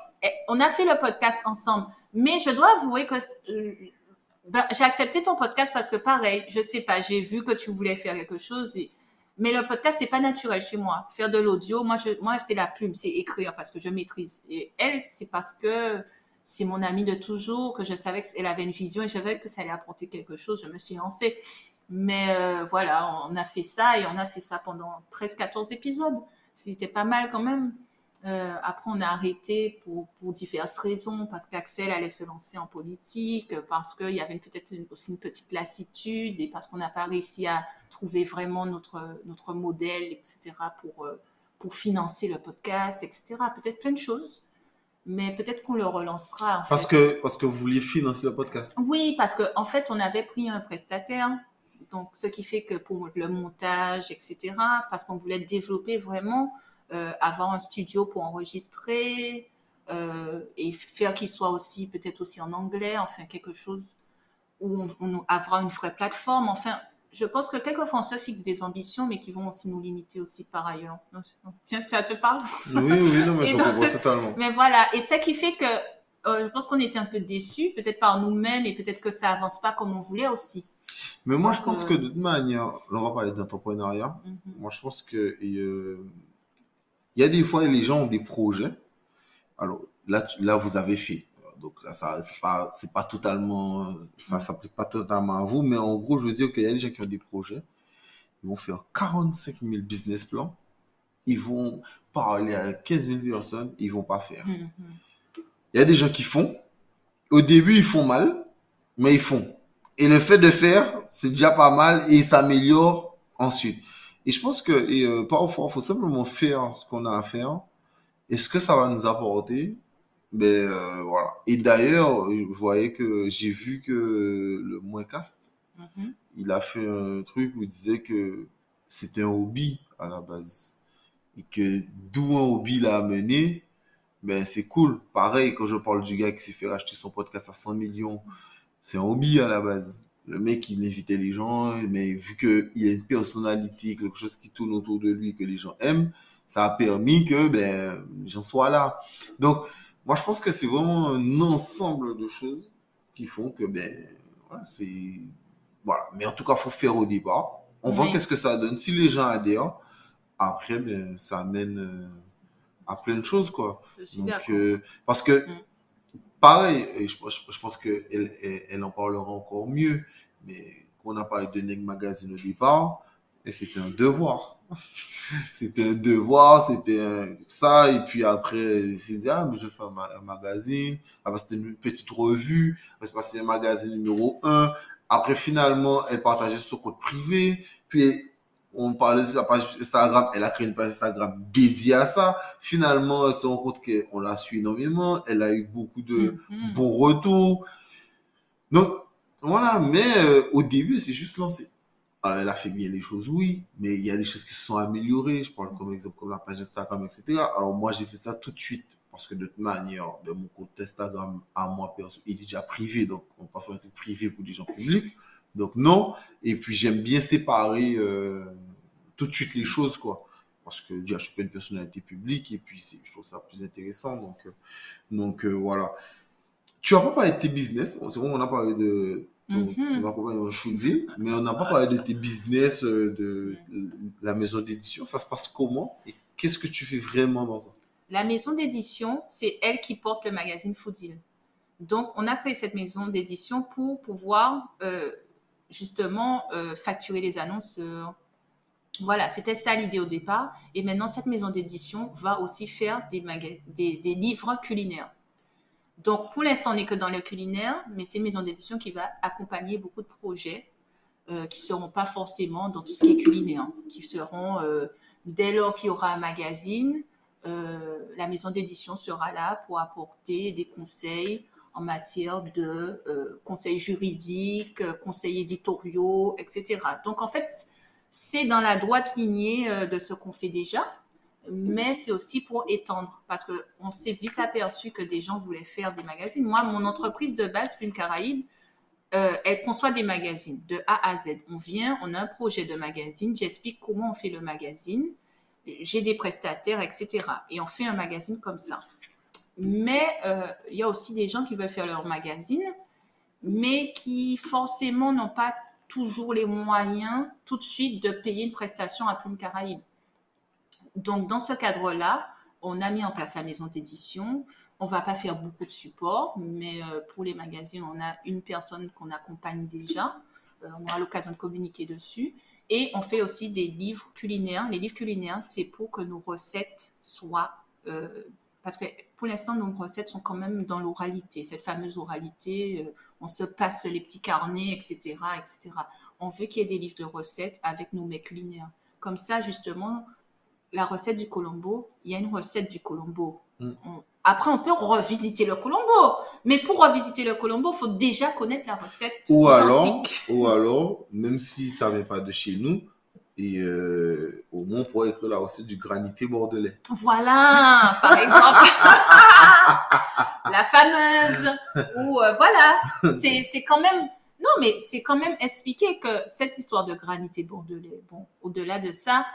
on a fait le podcast ensemble, mais je dois avouer que euh, ben, j'ai accepté ton podcast parce que pareil, je sais pas, j'ai vu que tu voulais faire quelque chose mais le podcast c'est pas naturel chez moi. Faire de l'audio, moi je moi c'est la plume, c'est écrire parce que je maîtrise. Et elle, c'est parce que c'est mon amie de toujours que je savais qu'elle avait une vision et je savais que ça allait apporter quelque chose, je me suis lancée. Mais euh, voilà, on a fait ça et on a fait ça pendant 13 14 épisodes. C'était pas mal quand même. Euh, après, on a arrêté pour, pour diverses raisons, parce qu'Axel allait se lancer en politique, parce qu'il y avait peut-être aussi une petite lassitude, et parce qu'on n'a pas réussi à trouver vraiment notre, notre modèle, etc., pour, euh, pour financer le podcast, etc. Peut-être plein de choses, mais peut-être qu'on le relancera. parce, Que, parce que vous vouliez financer le podcast Oui, parce qu'en en fait, on avait pris un prestataire, donc ce qui fait que pour le montage, etc., parce qu'on voulait développer vraiment avoir un studio pour enregistrer euh, et faire qu'il soit aussi peut-être aussi en anglais, enfin quelque chose où on, aura une vraie plateforme. Enfin, je pense que quelquefois on se fixe des ambitions, mais qui vont aussi nous limiter aussi par ailleurs. Tiens, ça te parle? Oui, oui, non, mais je comprends totalement. Mais voilà, et ça qui fait que euh, je pense qu'on était un peu déçus, peut-être par nous-mêmes, et peut-être que ça avance pas comme on voulait aussi. Mais moi, je pense que de toute manière, on va parler d'entrepreneuriat. Mhm. Moi, je pense que il y a des fois, les gens ont des projets. Alors là, là vous avez fait. Donc là, ça, c'est pas, c'est pas totalement, ça s'applique pas totalement à vous, mais en gros, je veux dire qu'il y a des gens qui ont des projets ils vont faire 45 000 business plans, ils vont parler à 15 000 personnes, ils vont pas faire. Mhm. Il y a des gens qui font. Au début, ils font mal, mais ils font. Et le fait de faire, c'est déjà pas mal et ils s'améliorent ensuite. Et je pense que et, euh, parfois, il faut simplement faire ce qu'on a à faire. Et ce que ça va nous apporter, ben euh, voilà. Et d'ailleurs, je voyais que j'ai vu que le Moincast, Mhm. il a fait un truc où il disait que c'était un hobby à la base. Et que d'où un hobby l'a amené, ben c'est cool. Pareil, quand je parle du gars qui s'est fait racheter son podcast à 100 millions, c'est un hobby à la base. Le mec, il invitait les gens, mais vu qu'il a une personnalité, quelque chose qui tourne autour de lui, que les gens aiment, ça a permis que ben, j'en sois là. Donc, moi, je pense que c'est vraiment un ensemble de choses qui font que, ben, voilà, c'est. Voilà. Mais en tout cas, il faut faire au départ. On voit qu'est-ce que ça donne. Si les gens adhèrent, après, ben, ça amène euh, à plein de choses, quoi. Je suis Donc, euh, parce que, Mm. Pareil, et je, je, pense qu'elle elle, elle en parlera encore mieux, mais quand on a parlé de Neg Magazine au départ, et c'était un devoir. c'était un devoir, c'était ça, et puis après, s'est dit, ah, mais je fais un, un magazine, après c'était une petite revue, après c'est un magazine numéro 1, après finalement, elle partageait son compte privé, puis on parlait de sa page Instagram, elle a créé une page Instagram dédiée à ça, finalement, elle se rend compte qu'on la suit énormément, elle a eu beaucoup de Mhm. bons retours, donc voilà, mais euh, au début, elle s'est juste lancée. Alors, elle a fait bien les choses, oui, mais il y a des choses qui se sont améliorées. Je parle comme exemple comme la page Instagram, etc. Alors moi, j'ai fait ça tout de suite parce que de toute manière, de mon compte Instagram à moi perso, il est déjà privé, donc on ne peut pas faire un truc privé pour des gens publics. Donc non. Et puis j'aime bien séparer euh, tout de suite les choses, quoi. Parce que déjà, je suis pas une personnalité publique et puis je trouve ça plus intéressant. Donc, euh, donc euh, voilà. Tu as pas parlé de tes business. C'est bon, on a parlé de ton, Mhm. ton accompagnement Foodie, mais on n'a pas parlé de tes business, de, de la maison d'édition. Ça se passe comment et qu'est-ce que tu fais vraiment dans ça? La maison d'édition, c'est elle qui porte le magazine Foodil. Donc, on a créé cette maison d'édition pour pouvoir euh, justement euh, facturer les annonceurs. Voilà, c'était ça l'idée au départ. Et maintenant, cette maison d'édition va aussi faire des, des, livres culinaires. Donc, pour l'instant, on n'est que dans le culinaire, mais c'est une maison d'édition qui va accompagner beaucoup de projets euh, qui ne seront pas forcément dans tout ce qui est culinaire, qui seront, euh, dès lors qu'il y aura un magazine, euh, la maison d'édition sera là pour apporter des conseils en matière de euh, conseils juridiques, euh, conseils éditoriaux, etc. Donc, en fait, c'est dans la droite lignée euh, de ce qu'on fait déjà, mais c'est aussi pour étendre, parce qu'on s'est vite aperçu que des gens voulaient faire des magazines. Moi, mon entreprise de base, Plume Caraïbe, euh, elle conçoit des magazines de A à Z. On vient, on a un projet de magazine, j'explique comment on fait le magazine, j'ai des prestataires, etc. Et on fait un magazine comme ça. Mais euh, il y a aussi des gens qui veulent faire leur magazine, mais qui forcément n'ont pas toujours les moyens tout de suite de payer une prestation à Plume Caraïbe. Donc, dans ce cadre-là, on a mis en place la maison d'édition. On va pas faire beaucoup de support, mais euh, pour les magazines, on a une personne qu'on accompagne déjà. Euh, on aura l'occasion de communiquer dessus. Et on fait aussi des livres culinaires. Les livres culinaires, c'est pour que nos recettes soient... parce que pour l'instant, nos recettes sont quand même dans l'oralité, cette fameuse oralité. euh, on se passe les petits carnets, etc., etc. On veut qu'il y ait des livres de recettes avec nos mets culinaires. Comme ça, justement, la recette du Colombo, il y a une recette du Colombo. Mm. On- Après, on peut revisiter le Colombo. Mais pour revisiter le Colombo, il faut déjà connaître la recette Ou alors, ou alors, même si ça vient pas de chez nous, et euh, au moins on pourrait écrire la recette du granité bordelais. Voilà, par exemple. la fameuse. Ou euh, voilà. C'est quand même. Non, mais c'est quand même expliquer que cette histoire de granité bordelais, bon, au-delà de ça,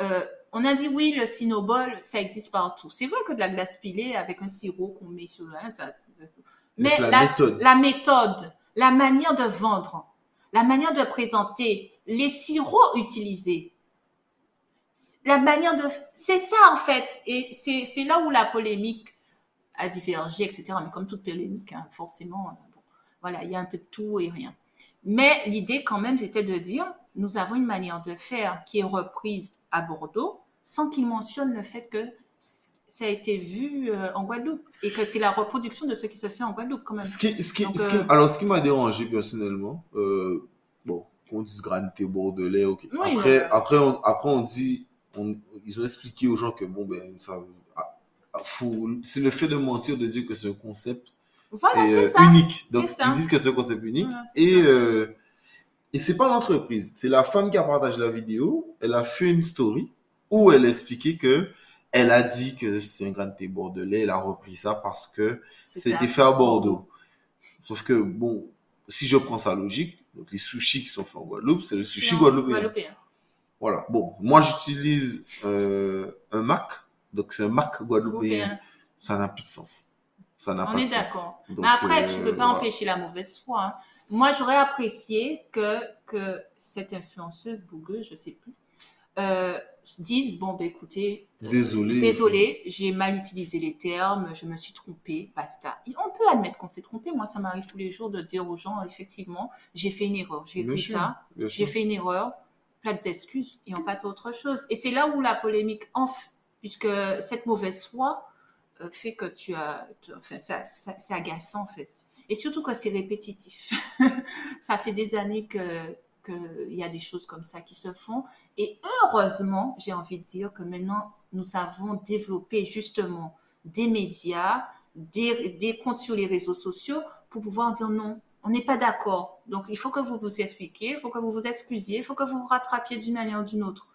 euh, on a dit oui, le cinnobol, ça existe partout. C'est vrai que de la glace pilée avec un sirop qu'on met sur hein, ça. Mais Mais c'est la la, méthode. la méthode, la manière de vendre, la manière de présenter, les sirops utilisés, la manière de... C'est ça en fait. Et c'est là où la polémique a divergé, etc. Mais comme toute polémique, hein, forcément, euh, bon, voilà, il y a un peu de tout et rien. Mais l'idée quand même, c'était de dire, nous avons une manière de faire qui est reprise à Bordeaux sans qu'il mentionne le fait que ça a été vu euh, en Guadeloupe et que c'est la reproduction de ce qui se fait en Guadeloupe quand même. Ce qui, ce qui, Donc, ce qui- euh, alors, ce qui m'a dérangé personnellement, euh, bon, qu'on dise granité bordelais, ok. Oui, après, après, on, après, on dit, on- ils ont expliqué aux gens que bon, ben, ça, ah, ah, c'est le fait de mentir, de dire que c'est un concept Voilà, est, euh, ça. unique. Donc, ils disent que c'est un concept unique. Voilà, et, euh, et c'est pas l'entreprise, c'est la femme qui a partagé la vidéo. Elle a fait une story où elle a expliqué que elle a dit que c'est un grand thé bordelais. Elle a repris ça parce que C'était fait à Bordeaux. Sauf que, bon, si je prends sa logique, donc les sushis qui sont faits en Guadeloupe, c'est le sushi guadeloupéen. guadeloupéen. Voilà. Bon, moi j'utilise euh, un Mac, donc c'est un Mac guadeloupéen. Ça n'a plus de sens. Ça n'a On pas est de sens. d'accord. Donc, Mais après, euh, tu ne peux pas voilà. empêcher la mauvaise foi. hein. Moi, j'aurais apprécié que, que cette influenceuse, bougueuse, je sais plus, euh, dise, bon, ben écoutez, euh, Désolé. Désolée, j'ai mal utilisé les termes, je me suis trompée, basta. Et on peut admettre qu'on s'est trompé. Moi, ça m'arrive tous les jours de dire aux gens, effectivement, j'ai fait une erreur, j'ai écrit sûr, ça, j'ai fait une erreur, plein d'excuses, et on passe à autre chose. Et c'est là où la polémique enfle, puisque cette mauvaise foi euh, fait que tu as, tu- enfin, ça, ça- c'est agaçant en fait. Et surtout quand c'est répétitif. ça fait des années que qu'il y a des choses comme ça qui se font. Et heureusement, j'ai envie de dire que maintenant, nous avons développé justement des médias, des, comptes sur les réseaux sociaux pour pouvoir dire non, on n'est pas d'accord. Donc, il faut que vous vous expliquiez, il faut que vous vous excusiez, il faut que vous vous rattrapiez d'une manière ou d'une autre.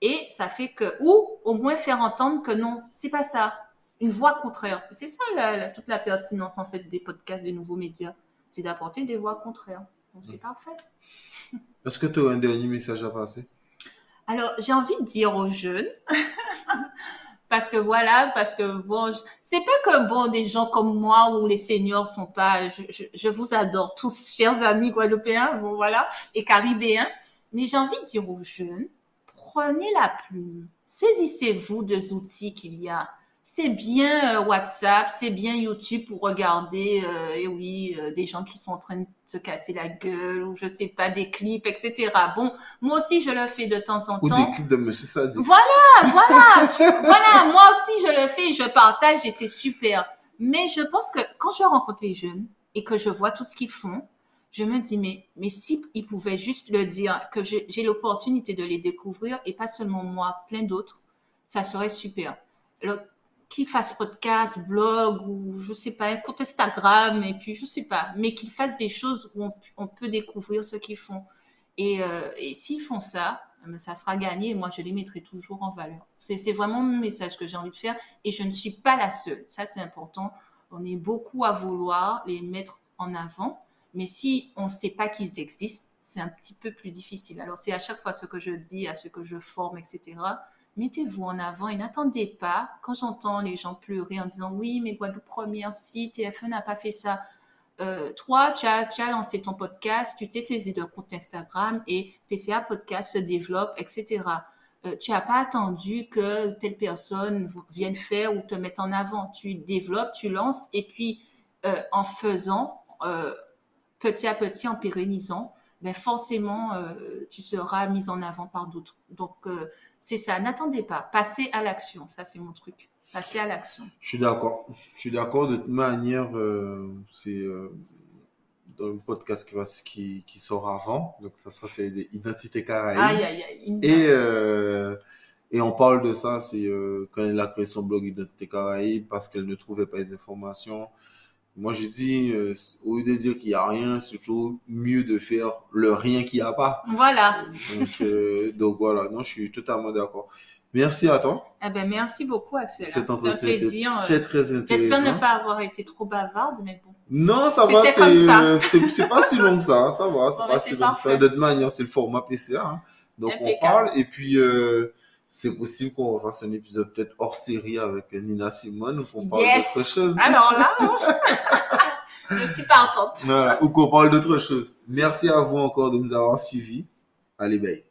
Et ça fait que, ou au moins faire entendre que non, c'est pas ça. Une voix contraire. C'est ça toute la pertinence en fait des podcasts, des nouveaux médias. C'est d'apporter des voix contraires. Donc c'est parfait. Est-ce que tu as un dernier message à passer? Alors, j'ai envie de dire aux jeunes, parce que voilà, parce que bon, je- c'est pas que bon, des gens comme moi ou les seniors sont pas, je, je- je vous adore tous, chers amis guadeloupéens, bon voilà, et caribéens, mais j'ai envie de dire aux jeunes, prenez la plume, saisissez-vous des outils qu'il y a. C'est bien euh, WhatsApp, c'est bien YouTube pour regarder, euh, et oui, euh, des gens qui sont en train de se casser la gueule, ou je sais pas, des clips, etc. Bon, moi aussi, je le fais de temps en Ou temps. des clips de Monsieur Sadi Voilà, voilà, voilà. Moi aussi, je le fais, je partage et c'est super. Mais je pense que quand je rencontre les jeunes et que je vois tout ce qu'ils font, je me dis, mais, mais si ils pouvaient juste le dire, que j'ai l'opportunité de les découvrir et pas seulement moi, plein d'autres, ça serait super. Qu'ils fassent podcast, blog ou je sais pas, compte Instagram et puis je sais pas, mais qu'ils fassent des choses où on, peut découvrir ce qu'ils font. Et, euh, et s'ils font ça, eh ben, ça sera gagné et moi je les mettrai toujours en valeur. C'est vraiment le message que j'ai envie de faire et je ne suis pas la seule. Ça c'est important. On est beaucoup à vouloir les mettre en avant, mais si on ne sait pas qu'ils existent, c'est un petit peu plus difficile. Alors c'est à chaque fois ce que je dis, à ce que je forme, etc. Mettez-vous en avant et n'attendez pas, quand j'entends les gens pleurer en disant oui, mais Guadeloupe première, si TF1 n'a pas fait ça, euh, toi, tu as, tu as lancé ton podcast, tu t'es saisi de compte Instagram et PCA Podcast se développe, etc. Euh, tu n'as pas attendu que telle personne vienne faire ou te mette en avant. Tu développes, tu lances et puis euh, en faisant, petit à petit, en pérennisant, ben forcément, tu seras mis en avant par d'autres. Donc, c'est ça. N'attendez pas. Passez à l'action. Ça, c'est mon truc. Passez à l'action. Je suis d'accord. Je suis d'accord. De toute manière, euh, c'est euh, dans le podcast qui, va, qui, qui sort avant. Donc, ça sera c'est Identité Caraïbe. Aïe, aïe, aïe. Et, euh, et on parle de ça, c'est quand elle a créé son blog Identité Caraïbe parce qu'elle ne trouvait pas les informations. Moi, je dis, euh, au lieu de dire qu'il n'y a rien, c'est toujours mieux de faire le rien qu'il n'y a pas. Voilà. Donc, euh, donc voilà, non, je suis totalement d'accord. Merci à toi. Eh ben, merci beaucoup, Axel. Cet C'était un plaisir. très, très J'espère intéressant. ne pas avoir été trop bavarde, mais bon. Non, ça va, C'était c'est comme ça. euh, c'est c'est pas si long que ça, ça va, c'est Bon, pas ben, si c'est long que ça. De toute manière, c'est le format PCA. hein. Donc on parle et puis euh, c'est possible qu'on fasse un épisode peut-être hors série avec Nina Simone ou qu'on parle Yes! d'autre chose? Alors là, je suis partante. Voilà, ou qu'on parle d'autre chose. Merci à vous encore de nous avoir suivis. Allez, bye.